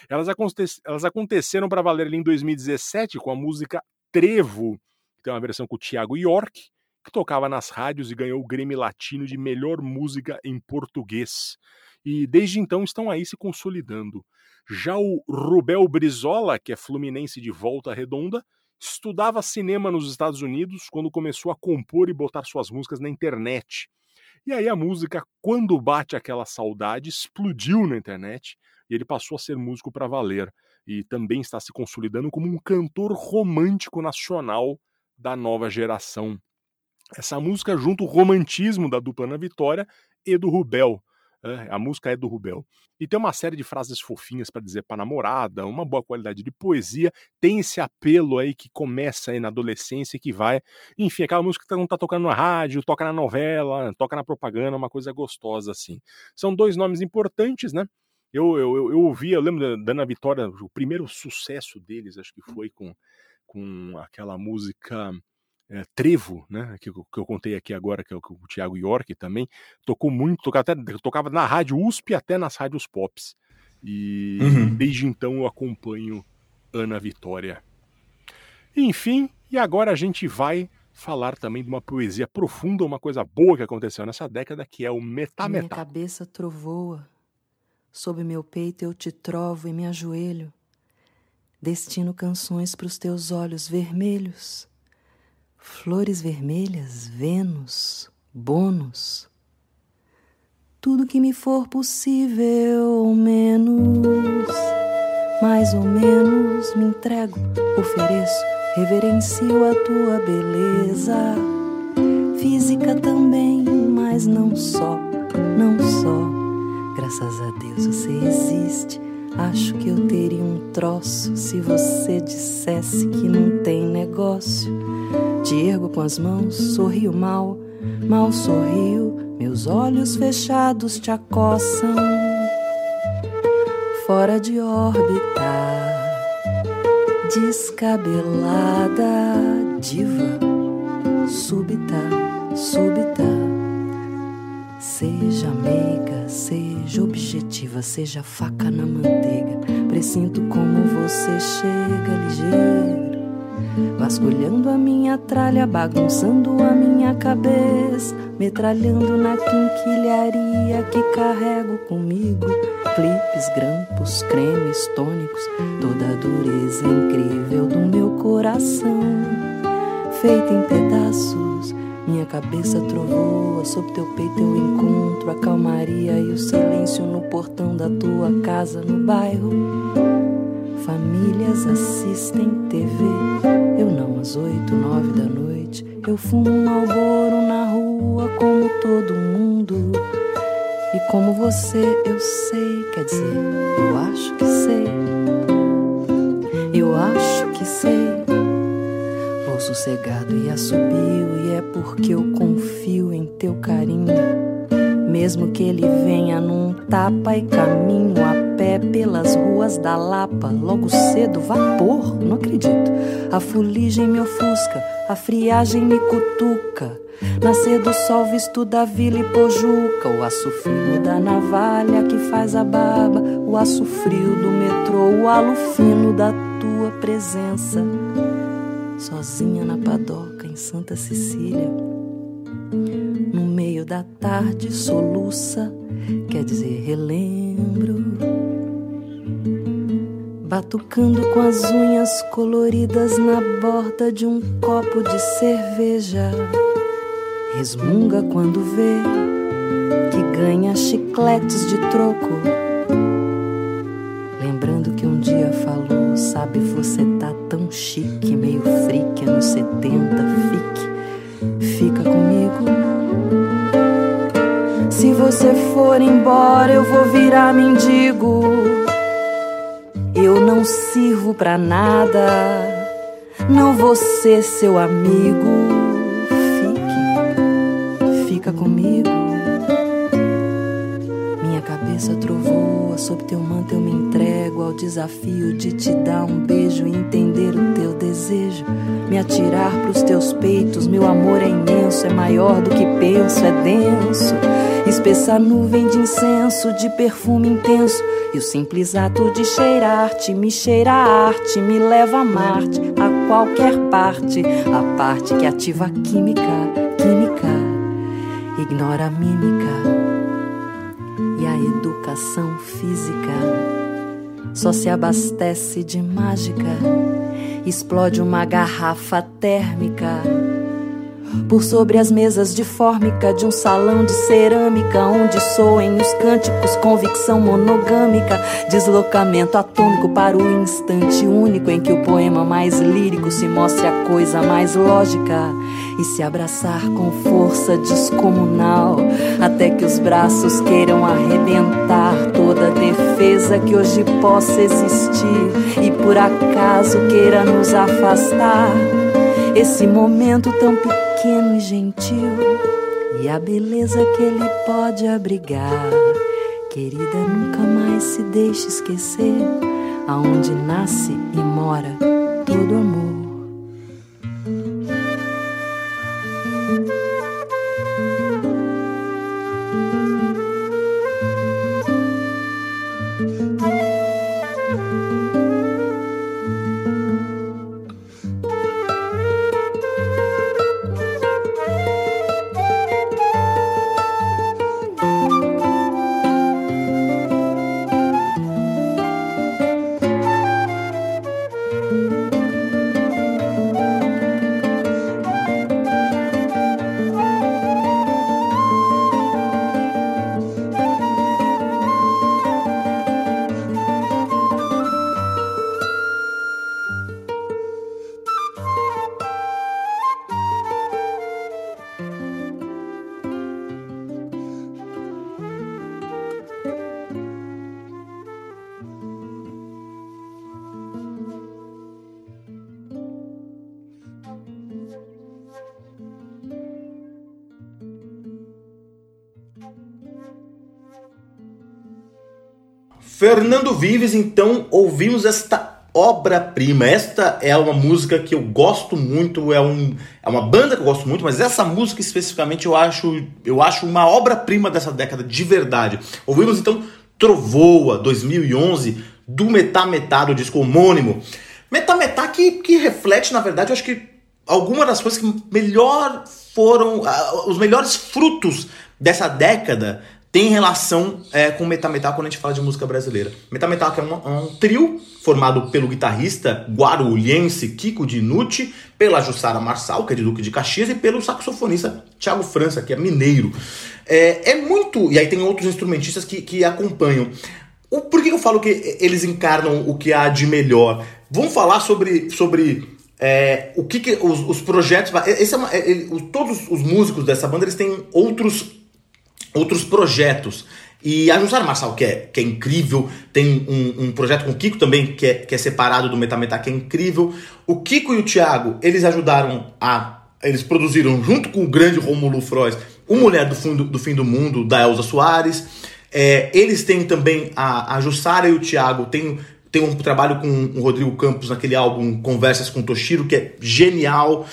Elas, aconte elas aconteceram para valer ali em 2017 com a música Trevo, que tem uma versão com o Thiago York, que tocava nas rádios e ganhou o Grêmio Latino de melhor música em português. E desde então estão aí se consolidando. Já o Rubel Brizola, que é fluminense de volta redonda, estudava cinema nos Estados Unidos quando começou a compor e botar suas músicas na internet. E aí a música Quando Bate Aquela Saudade explodiu na internet e ele passou a ser músico para valer. E também está se consolidando como um cantor romântico nacional da nova geração. Essa música junto o romantismo da dupla Ana Vitória e do Rubel. É, a música é do Rubel. E tem uma série de frases fofinhas para dizer para namorada, uma boa qualidade de poesia, tem esse apelo aí que começa aí na adolescência e que vai. Enfim, aquela música que não tá tocando na rádio, toca na novela, toca na propaganda, uma coisa gostosa assim. São dois nomes importantes, né? Eu, eu, eu, eu ouvi, eu lembro da Ana Vitória, o primeiro sucesso deles, acho que foi com, com aquela música é, Trevo, né, que, que, eu contei aqui agora, que é o, o Thiago York também, tocou muito, tocava, até, tocava na rádio USP até nas rádios pops. E uhum. desde então eu acompanho Ana Vitória. Enfim, e agora a gente vai falar também de uma poesia profunda, uma coisa boa que aconteceu nessa década, que é o Metá Minha cabeça trovoa, sob meu peito eu te trovo e me ajoelho, destino canções para os teus olhos vermelhos flores vermelhas, Vênus, bônus. Tudo que me for possível, ou menos, mais ou menos, me entrego, ofereço, reverencio a tua beleza. Física também, mas não só, não só. Graças a Deus você existe. Acho que eu teria um troço se você dissesse que não tem negócio te ergo com as mãos, sorrio mal, mal sorrio, meus olhos fechados te acossam. Fora de órbita, descabelada, diva, súbita, súbita. Seja meiga, seja objetiva, seja faca na manteiga. Presinto como você chega ligeiro Vasculhando a minha tralha, bagunçando a minha cabeça, metralhando na quinquilharia que carrego comigo. Clipes, grampos, cremes, tônicos, toda a dureza incrível do meu coração. Feita em pedaços, minha cabeça trovoa, sob teu peito eu encontro a calmaria e o silêncio no portão da tua casa no bairro. Famílias assistem TV, eu não às oito, nove da noite. Eu fumo um malboro na rua como todo mundo. E como você, eu sei, quer dizer, eu acho que sei. Eu acho que sei. Vou sossegado e assobio, e é porque eu confio em teu carinho mesmo que ele venha num tapa e caminho a pé pelas ruas da Lapa, logo cedo, vapor, não acredito. A fuligem me ofusca, a friagem me cutuca. Nascer do sol visto da vila e pojuca, o aço frio da navalha que faz a barba, o aço frio do metrô, o halo fino da tua presença. Sozinha na padoca em Santa Cecília no meio da tarde soluça, quer dizer, relembro. Batucando com as unhas coloridas na borda de um copo de cerveja. Resmunga quando vê que ganha chicletes de troco. Você for embora, eu vou virar mendigo. Eu não sirvo pra nada, não vou ser seu amigo. Fique, fica comigo. Minha cabeça trovoa, sob teu manto eu me entrego ao desafio de te dar um beijo e entender o teu desejo. Me atirar pros teus peitos, meu amor é imenso, é maior do que penso, é denso. Espessa nuvem de incenso, de perfume intenso. E o simples ato de cheirar-te me cheira a arte, me leva a Marte, a qualquer parte, a parte que ativa a química, química, ignora a mímica e a educação física. Só se abastece de mágica, explode uma garrafa térmica. Por sobre as mesas de fórmica de um salão de cerâmica, onde soem os cânticos, convicção monogâmica, deslocamento atômico para o instante único em que o poema mais lírico se mostre a coisa mais lógica e se abraçar com força descomunal, até que os braços queiram arrebentar toda defesa que hoje possa existir e por acaso queira nos afastar. Esse momento tão pequeno e gentil e a beleza que ele pode abrigar. Querida, nunca mais se deixe esquecer aonde nasce e mora todo amor. Fernando Vives, então ouvimos esta obra-prima. Esta é uma música que eu gosto muito, é, um, é uma banda que eu gosto muito, mas essa música especificamente eu acho, eu acho uma obra-prima dessa década de verdade. Ouvimos então Trovoa 2011 do Metá Metá, do disco homônimo. Metá Metá que, que reflete, na verdade, eu acho que algumas das coisas que melhor foram, ah, os melhores frutos dessa década tem relação é, com Metametal quando a gente fala de música brasileira. Metametal é um, é um trio formado pelo guitarrista guarulhense Kiko Dinucci, pela Jussara Marçal, que é de Duque de Caxias, e pelo saxofonista Thiago França, que é mineiro. É, é muito... E aí tem outros instrumentistas que, que acompanham. O, por que eu falo que eles encarnam o que há de melhor? Vamos falar sobre... sobre é, o que, que os, os projetos. Esse é uma, é, todos os músicos dessa banda eles têm outros outros projetos. E a Jussara Marçal, que é, que é incrível, tem um, um, projeto com o Kiko também, que é, que é separado do Metametá, que é incrível. O Kiko e o Thiago, eles ajudaram a. Eles produziram, junto com o grande Romulo Frois, o Mulher do, Fundo, do Fim do Mundo, da Elza Soares. É, eles têm também, a, a Jussara e o Thiago têm tem um trabalho com o Rodrigo Campos naquele álbum Conversas com Toshiro, que é genial.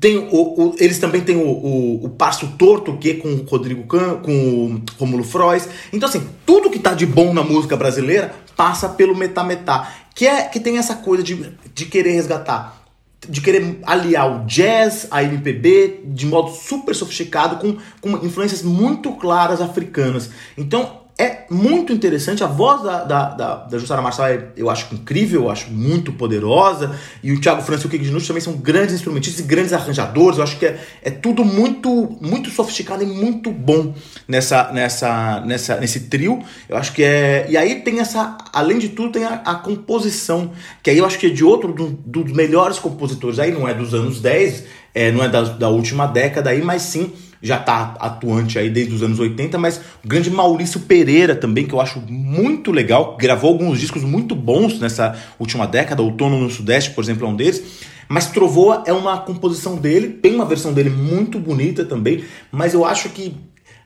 Tem o, o eles também têm o, o, o, Passo Torto, que é com o Rodrigo Campos, com o Romulo Frois. Então, assim, tudo que tá de bom na música brasileira passa pelo Metá Metá, que, é, que tem essa coisa de, de querer resgatar de querer aliar o jazz, a MPB, de modo super sofisticado, com, com influências muito claras africanas. Então, é muito interessante. A voz da, da, da, da Jussara Marçal é, eu acho incrível, eu acho muito poderosa. E o Thiago França e o Dinucci também são grandes instrumentistas e grandes arranjadores. Eu acho que é, é tudo muito muito sofisticado e muito bom nessa, nessa, nessa, nesse trio. Eu acho que é. E aí tem essa. Além de tudo, tem a, a composição, que aí eu acho que é de outro do, dos melhores compositores. Aí não é dos anos 10, é, não é da, da última década aí, mas sim já está atuante aí desde os anos 80, mas o grande Maurício Pereira também, que eu acho muito legal, gravou alguns discos muito bons nessa última década, Outono no Sudeste, por exemplo, é um deles. Mas Trovoa é uma composição dele, tem uma versão dele muito bonita também, mas eu acho que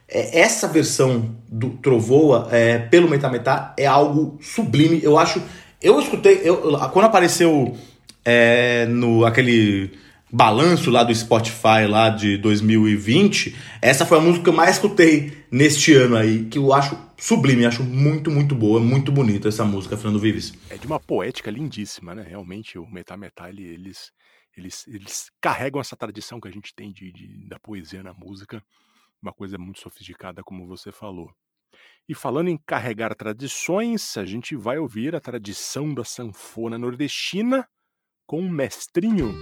é, essa versão do Trovoa é, pelo Metametá é algo sublime. Eu acho. Eu escutei. Eu, quando apareceu é, no aquele balanço lá do Spotify lá de 2020, essa foi a música que eu mais escutei neste ano aí, que eu acho sublime, acho muito, muito boa, muito bonita essa música, Fernando Vives. É de uma poética lindíssima, né? Realmente, o Metá, ele, eles, eles, eles carregam essa tradição que a gente tem de, de, da poesia na música, uma coisa muito sofisticada, como você falou. E falando em carregar tradições, a gente vai ouvir a tradição da sanfona nordestina com o mestrinho.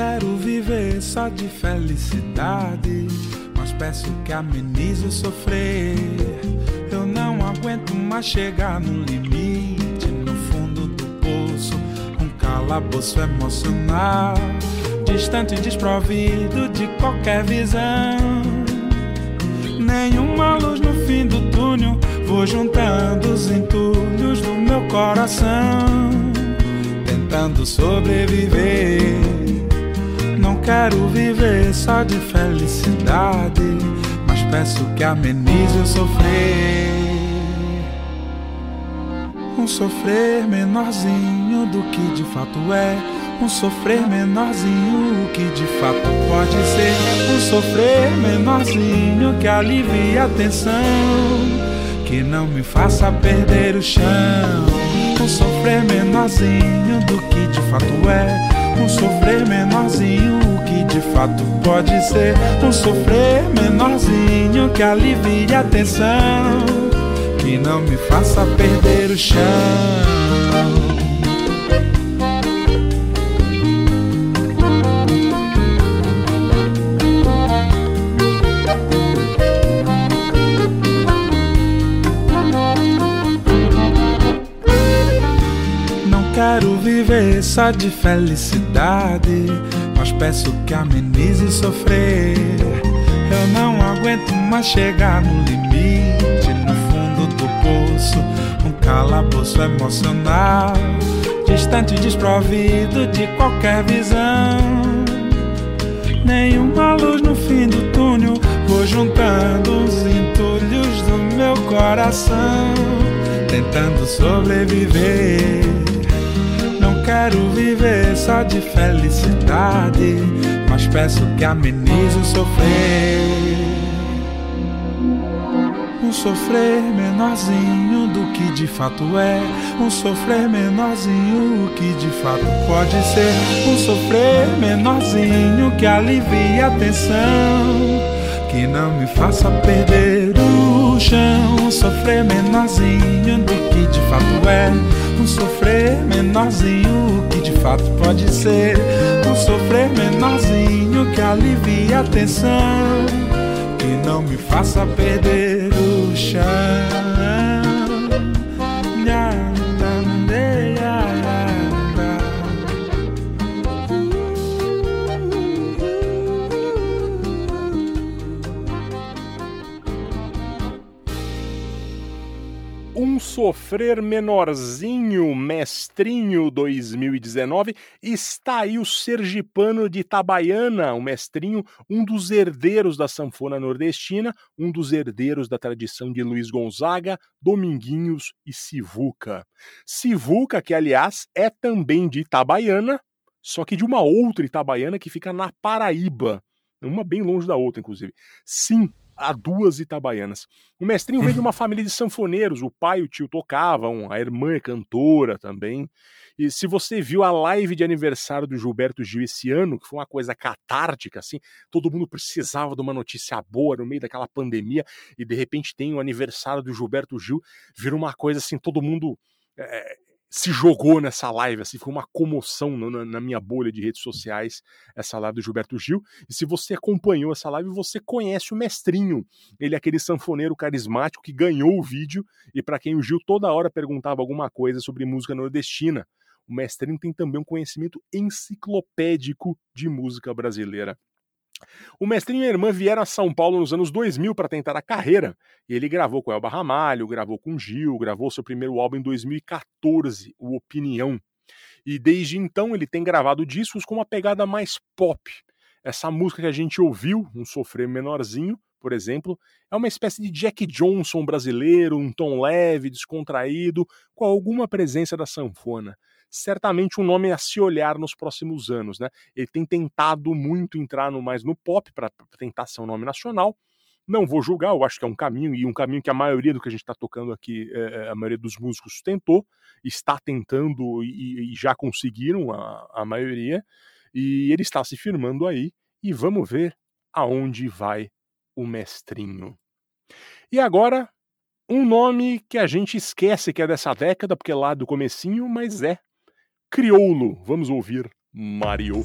Quero viver só de felicidade, mas peço que amenize o sofrer. Eu não aguento mais chegar no limite, no fundo do poço, um calabouço emocional, distante e desprovido de qualquer visão. Nenhuma luz no fim do túnel, vou juntando os entulhos do meu coração tentando sobreviver. Quero viver só de felicidade, mas peço que amenize o sofrer. Um sofrer menorzinho do que de fato é. Um sofrer menorzinho que de fato pode ser. Um sofrer menorzinho que alivie a tensão, que não me faça perder o chão um sofrer menorzinho do que de fato é. Um sofrer menorzinho que de fato pode ser. Um sofrer menorzinho que alivie a tensão, que não me faça perder o chão. Só de felicidade, mas peço que amenize sofrer. Eu não aguento mais chegar no limite, no fundo do poço, um calabouço emocional, distante desprovido de qualquer visão. Nenhuma luz no fim do túnel, vou juntando os entulhos do meu coração, tentando sobreviver quero viver só de felicidade, mas peço que amenize o sofrer. Um sofrer menorzinho do que de fato é, um sofrer menorzinho que de fato pode ser, um sofrer menorzinho que alivie a tensão, que não me faça perder o chão, sofrer menorzinho do que de fato é um sofrer menorzinho que de fato pode ser um sofrer menorzinho que alivie a tensão, que não me faça perder o chão. Sofrer Menorzinho, Mestrinho 2019, está aí o Sergipano de Itabaiana, o Mestrinho, um dos herdeiros da sanfona nordestina, um dos herdeiros da tradição de Luiz Gonzaga, Dominguinhos e Sivuca. Sivuca, que aliás é também de Itabaiana, só que de uma outra Itabaiana que fica na Paraíba, uma bem longe da outra, inclusive. Sim, a duas itabaianas. O mestrinho vem de uma família de sanfoneiros, o pai e o tio tocavam, a irmã é cantora também. E se você viu a live de aniversário do Gilberto Gil esse ano, que foi uma coisa catártica, assim, todo mundo precisava de uma notícia boa no meio daquela pandemia, e de repente tem o aniversário do Gilberto Gil, vira uma coisa assim, todo mundo. é, se jogou nessa live, assim, foi uma comoção na, na, minha bolha de redes sociais, essa live do Gilberto Gil. E se você acompanhou essa live, você conhece o Mestrinho. Ele é aquele sanfoneiro carismático que ganhou o vídeo e para quem o Gil toda hora perguntava alguma coisa sobre música nordestina. O Mestrinho tem também um conhecimento enciclopédico de música brasileira. O mestrinho e a irmã vieram a São Paulo nos anos 2000 para tentar a carreira. Ele gravou com Elba Ramalho, gravou com Gil, gravou seu primeiro álbum em 2014, o Opinião. E desde então ele tem gravado discos com uma pegada mais pop. Essa música que a gente ouviu, um sofrer menorzinho, por exemplo, é uma espécie de Jack Johnson brasileiro, um tom leve, descontraído, com alguma presença da sanfona certamente um nome a se olhar nos próximos anos. Né? Ele tem tentado muito entrar no, mais no pop para tentar ser um nome nacional. Não vou julgar, eu acho que é um caminho, e um caminho que a maioria do que a gente está tocando aqui, é, a maioria dos músicos tentou, está tentando e, e já conseguiram a, a maioria, e ele está se firmando aí, e vamos ver aonde vai o mestrinho. E agora, um nome que a gente esquece que é dessa década, porque é lá do comecinho, mas é Crioulo. Vamos ouvir Mario.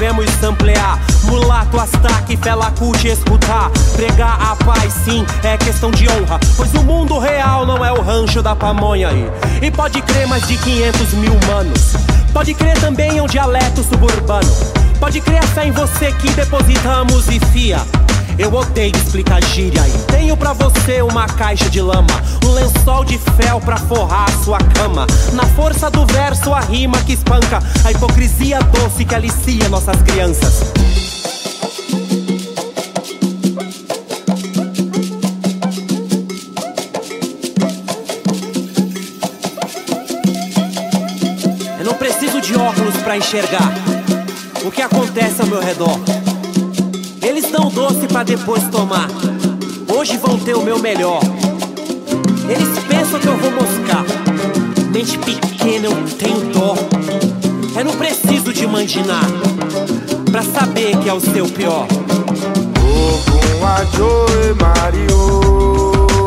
Devemos samplear. Mulato, astaque, fela curte escutar. Pregar a paz, sim, é questão de honra. Pois o mundo real não é o rancho da pamonha aí. E pode crer mais de 500 mil manos. Pode crer também é um dialeto suburbano. Pode crer fé em você que depositamos e fia. Eu odeio explicar gíria e tenho pra você uma caixa de lama, um lençol de fel pra forrar a sua cama. Na força do verso, a rima que espanca, a hipocrisia doce que alicia nossas crianças. Eu não preciso de óculos pra enxergar o que acontece ao meu redor. Doce pra depois tomar. Hoje vão ter o meu melhor. Eles pensam que eu vou moscar. Mente pequena, eu tenho dó. Eu não preciso de mandinar pra saber que é o seu pior. Ogun Ajoe Mario.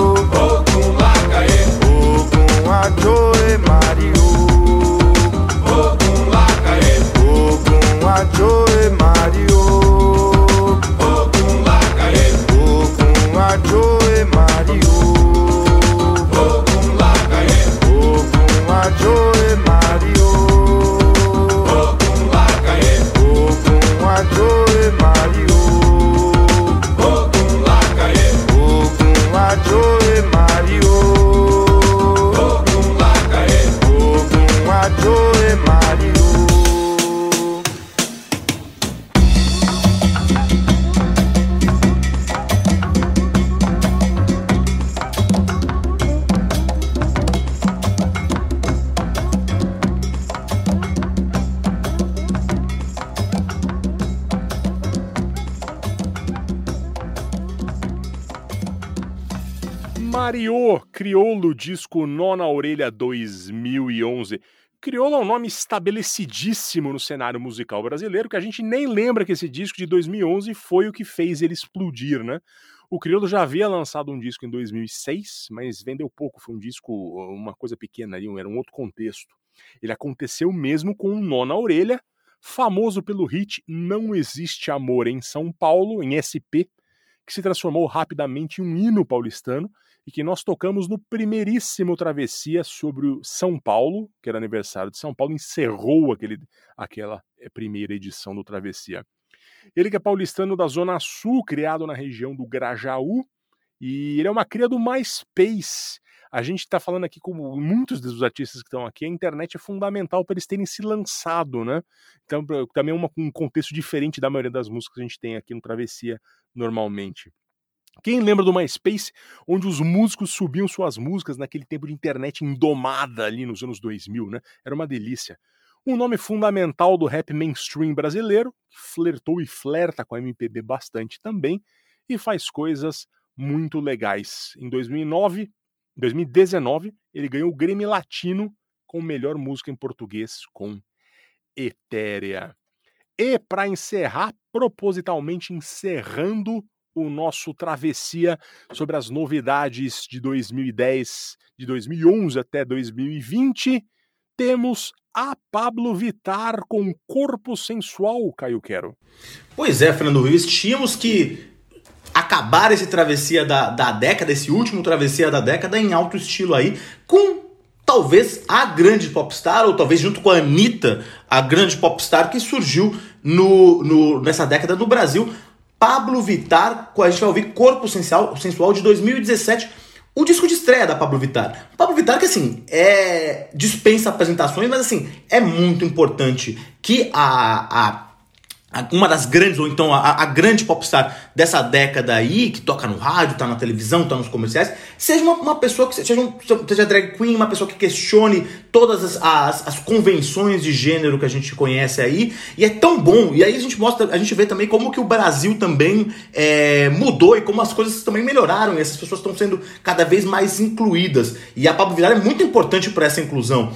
Ogun. Ogun Ajoe Mario. Criolo, disco Nona Orelha 2011. Criolo é um nome estabelecidíssimo no cenário musical brasileiro, que a gente nem lembra que esse disco de 2011 foi o que fez ele explodir, né? O Criolo já havia lançado um disco em 2006, mas vendeu pouco, foi um disco, uma coisa pequena ali, era um outro contexto. Ele aconteceu mesmo com o Nona Orelha, famoso pelo hit Não Existe Amor em São Paulo, em SP, que se transformou rapidamente em um hino paulistano e que nós tocamos no primeiríssimo Travessia sobre o São Paulo, que era aniversário de São Paulo, encerrou aquele, aquela eh, primeira edição do Travessia. Ele que é paulistano da Zona Sul, criado na região do Grajaú, e ele é uma cria do MySpace. A gente está falando aqui com muitos dos artistas que estão aqui, a internet é fundamental para eles terem se lançado, né? Então, também é uma, um contexto diferente da maioria das músicas que a gente tem aqui no Travessia normalmente. Quem lembra do MySpace, onde os músicos subiam suas músicas naquele tempo de internet indomada ali nos anos 2000, né? Era uma delícia. Um nome fundamental do rap mainstream brasileiro, que flertou e flerta com a MPB bastante também e faz coisas muito legais. Em 2009, 2019, ele ganhou o Grammy Latino com melhor música em português com Etérea. E para encerrar, propositalmente encerrando o nosso travessia sobre as novidades de 2010, de 2011 até 2020, temos a Pablo Vitar com Corpo Sensual, Caio Quero. Pois é, Fernando Ruiz, tínhamos que acabar esse travessia da, da década, esse último travessia da década em alto estilo aí, com talvez a grande popstar, ou talvez junto com a Anitta, a grande popstar que surgiu no, no, nessa década no Brasil, Pablo Vittar, a gente vai ouvir Corpo Sensual, Sensual de 2017, o disco de estreia da Pablo Vittar. Pablo Vittar que assim, é dispensa apresentações, mas assim, é muito importante que a, a uma das grandes, ou então a, a, grande popstar dessa década aí, que toca no rádio, tá na televisão, tá nos comerciais, seja uma, uma pessoa que seja, um, seja drag queen, uma pessoa que questione todas as, as, as, convenções de gênero que a gente conhece aí, e é tão bom, e aí a gente mostra, a gente vê também como que o Brasil também é, mudou e como as coisas também melhoraram, e essas pessoas estão sendo cada vez mais incluídas, e a Pablo Vidal é muito importante para essa inclusão.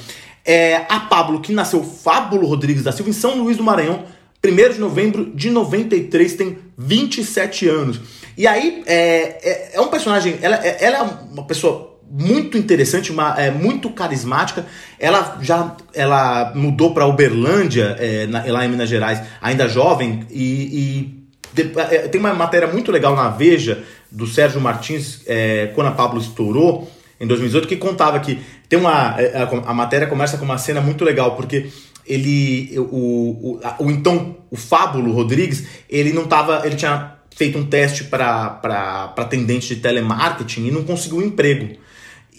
É, a Pablo, que nasceu Fábulo Rodrigues da Silva, em São Luís do Maranhão, 1 de novembro de 93, tem 27 anos. E aí, é, é, é um personagem, ela, é, ela é uma pessoa muito interessante, uma, é, muito carismática. Ela já ela mudou para Uberlândia, é, na, lá em Minas Gerais, ainda jovem, e, e de, é, tem uma matéria muito legal na Veja, do Sérgio Martins, é, quando a Pablo estourou, em 2018, que contava que tem uma. A, é, a matéria começa com uma cena muito legal, porque ele o, o, o então o Fábulo Rodrigues ele não tava ele tinha feito um teste para atendente de telemarketing e não conseguiu um emprego.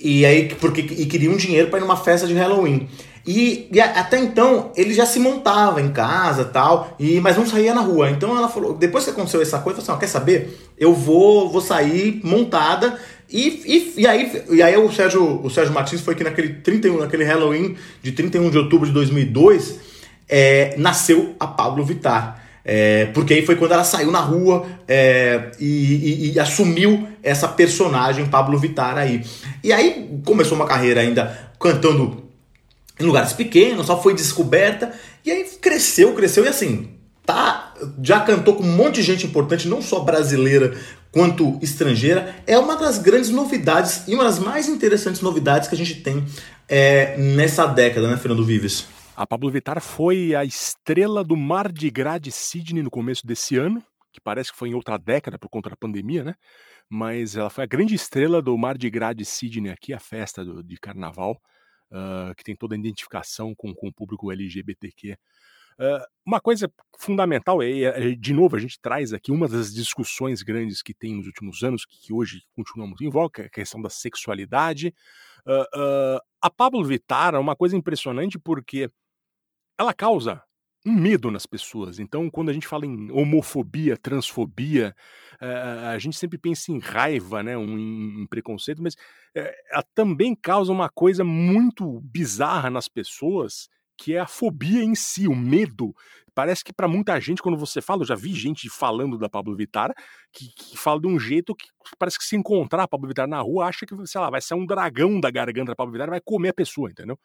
E aí porque e queria um dinheiro para ir numa festa de Halloween. E, e, até então ele já se montava em casa tal e mas não saía na rua. Então ela falou depois que aconteceu essa coisa falou assim, quer saber? Eu vou vou sair montada e, e, e, aí, e aí o Sérgio, o Sérgio Martins foi que naquele 31, naquele Halloween de 31 de outubro de 2002, é, nasceu a Pablo Vittar. É, porque aí foi quando ela saiu na rua é, e, e, e, assumiu essa personagem Pablo Vittar aí. E aí começou uma carreira ainda cantando em lugares pequenos, só foi descoberta e aí cresceu, cresceu e assim, tá, já cantou com um monte de gente importante, não só brasileira quanto estrangeira, é uma das grandes novidades e uma das mais interessantes novidades que a gente tem é, nessa década, né, Fernando Vives? A Pablo Vittar foi a estrela do Gras de Sydney no começo desse ano, que parece que foi em outra década por conta da pandemia, né? Mas ela foi a grande estrela do Gras de Sydney aqui, a festa do, de carnaval, uh, que tem toda a identificação com, com o público LGBTQ Uma coisa fundamental, é, é, de novo, a gente traz aqui uma das discussões grandes que tem nos últimos anos, que, hoje continuamos em voga, é a questão da sexualidade. Uh, uh, a Pablo Vittar é uma coisa impressionante porque ela causa um medo nas pessoas. Então, quando a gente fala em homofobia, transfobia, uh, a gente sempre pensa em raiva, né, um, em preconceito, mas uh, ela também causa uma coisa muito bizarra nas pessoas, que é a fobia em si, o medo. Parece que para muita gente, quando você fala, eu já vi gente falando da Pablo Vittar, que, que fala de um jeito que parece que se encontrar a Pablo Vittar na rua, acha que, sei lá, vai ser um dragão da garganta da Pablo Vittar vai comer a pessoa, entendeu?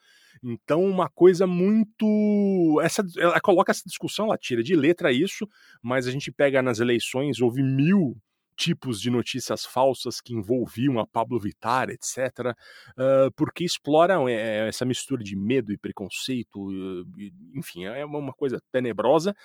Então, uma coisa muito. Essa, ela coloca essa discussão, ela tira de letra isso, mas a gente pega nas eleições, houve mil tipos de notícias falsas que envolviam a Pablo Vittar, etc., uh, porque exploram é, essa mistura de medo e preconceito, uh, enfim, é uma coisa tenebrosa,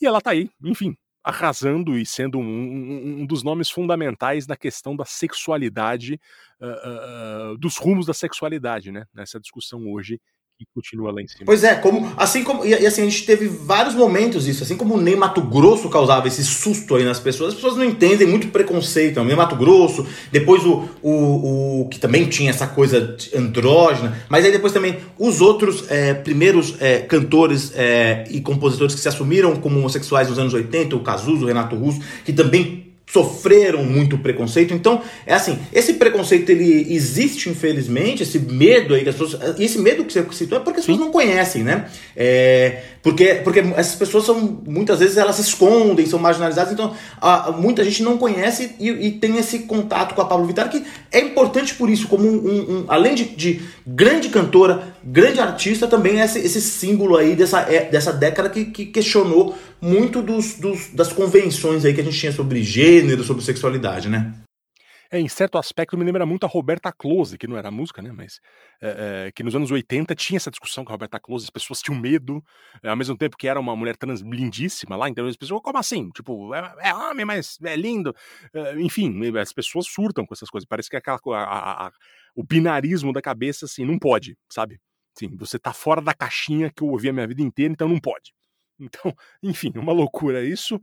e ela tá aí, enfim, arrasando e sendo um, um, um dos nomes fundamentais na questão da sexualidade, uh, dos rumos da sexualidade, né, nessa discussão hoje que continua lá em cima. Pois é, como assim como e, e assim a gente teve vários momentos isso, assim como o Ney Mato Grosso causava esse susto aí nas pessoas, as pessoas não entendem muito preconceito, o Ney Mato Grosso, depois o, o, o que também tinha essa coisa andrógena, mas aí depois também os outros é, primeiros é, cantores é, e compositores que se assumiram como homossexuais nos anos 80, o Cazuzo, o Renato Russo, que também sofreram muito preconceito. Então, é assim, esse preconceito ele existe infelizmente, esse medo aí que as pessoas, e esse medo que você citou é porque as pessoas não conhecem, né? É, porque, porque essas pessoas são, muitas vezes, elas se escondem, são marginalizadas, então a, muita gente não conhece e, e, tem esse contato com a Pablo Vittar, que é importante por isso, como um, um, um além de, de, grande cantora, grande artista, também é esse, esse símbolo aí dessa, é, dessa década que, que questionou muito dos, dos, das convenções aí que a gente tinha sobre gênero, sobre sexualidade, né? É, em certo aspecto me lembra muito a Roberta Close, que não era música, né? Mas é, é, que nos anos 80 tinha essa discussão com a Roberta Close, as pessoas tinham medo, é, ao mesmo tempo que era uma mulher trans lindíssima lá, então as pessoas, como assim? Tipo, é, é homem, mas é lindo. É, enfim, as pessoas surtam com essas coisas. Parece que aquela, a, a, a, o binarismo da cabeça, assim, não pode, sabe? Sim, você tá fora da caixinha que eu ouvi a minha vida inteira, então não pode. Então, enfim, uma loucura isso.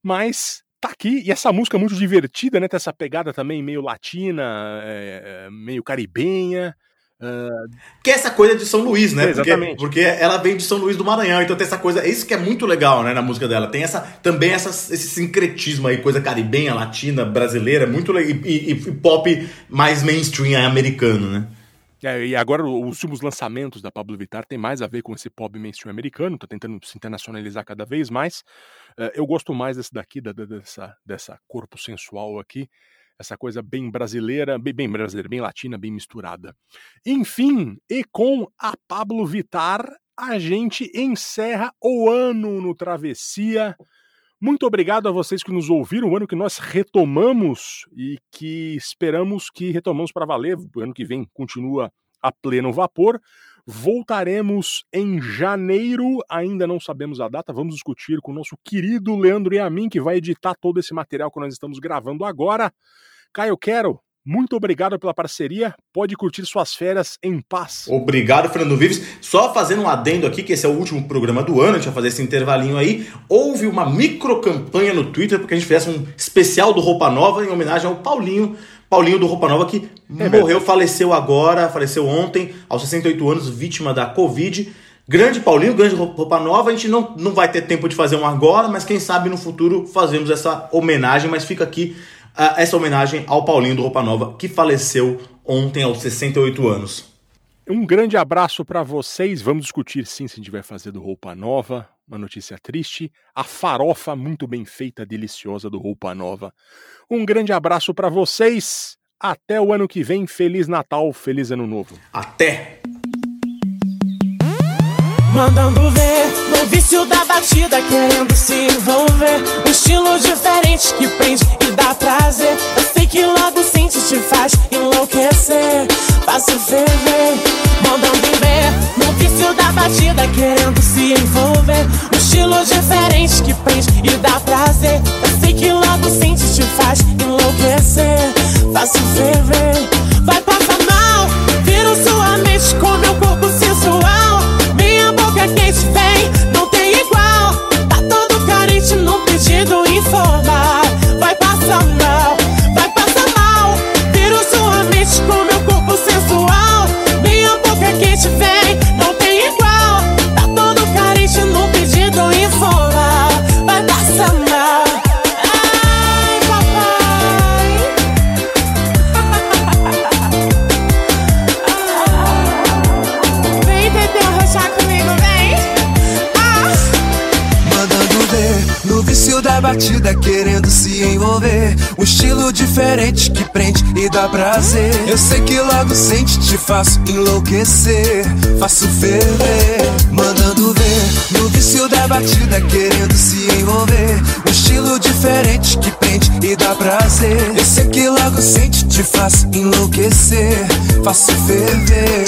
Mas tá aqui, e essa música é muito divertida, né? Tem essa pegada também meio latina, é, meio caribenha. Uh... Que é essa coisa de São Luís, né? É, exatamente. Porque, porque ela vem de São Luís do Maranhão, então tem essa coisa. Isso que é muito legal, né, na música dela. Tem essa também essa, esse sincretismo aí, coisa caribenha, latina, brasileira, muito legal. E, e, e pop mais mainstream americano, né? É, e agora os últimos lançamentos da Pablo Vittar tem mais a ver com esse pop mainstream americano, tá tentando se internacionalizar cada vez mais. É, eu gosto mais desse daqui, da, dessa, dessa corpo sensual aqui, essa coisa bem brasileira, bem, bem brasileira, bem latina, bem misturada. Enfim, e com a Pablo Vittar, a gente encerra o ano no Travessia. Muito obrigado a vocês que nos ouviram, o ano que nós retomamos e que esperamos que retomamos para valer. O ano que vem continua a pleno vapor. Voltaremos em janeiro, ainda não sabemos a data, vamos discutir com o nosso querido Leandro Yamin, que vai editar todo esse material que nós estamos gravando agora. Caio Quero, muito obrigado pela parceria. Pode curtir suas férias em paz. Obrigado, Fernando Vives. Só fazendo um adendo aqui, que esse é o último programa do ano, a gente vai fazer esse intervalinho aí. Houve uma micro campanha no Twitter, porque a gente fez um especial do Roupa Nova em homenagem ao Paulinho. Paulinho do Roupa Nova, que é morreu, verdade. faleceu agora, faleceu ontem, aos 68 anos, vítima da Covid. Grande Paulinho, grande Roupa Nova. A gente não, não vai ter tempo de fazer um agora, mas quem sabe no futuro fazemos essa homenagem. Mas fica aqui essa homenagem ao Paulinho do Roupa Nova, que faleceu ontem aos 68 anos. Um grande abraço para vocês. Vamos discutir sim se a gente vai fazer do Roupa Nova. Uma notícia triste. A farofa muito bem feita, deliciosa do Roupa Nova. Um grande abraço para vocês. Até o ano que vem. Feliz Natal, feliz Ano Novo. Até! Mandando ver no vício da batida, querendo se envolver. Um estilo diferente que prende e dá prazer. Eu sei que logo sente te faz enlouquecer, fácil ferver. Mandando ver no vício da batida, querendo se envolver. Um estilo diferente que prende e dá prazer. Eu sei que logo sente te faz enlouquecer, fácil ferver. Te faço enlouquecer, faço ferver Mandando ver no vício da batida Querendo se envolver. Um estilo diferente que prende e dá prazer. Esse aqui logo sente, te faço enlouquecer. Faço ferver.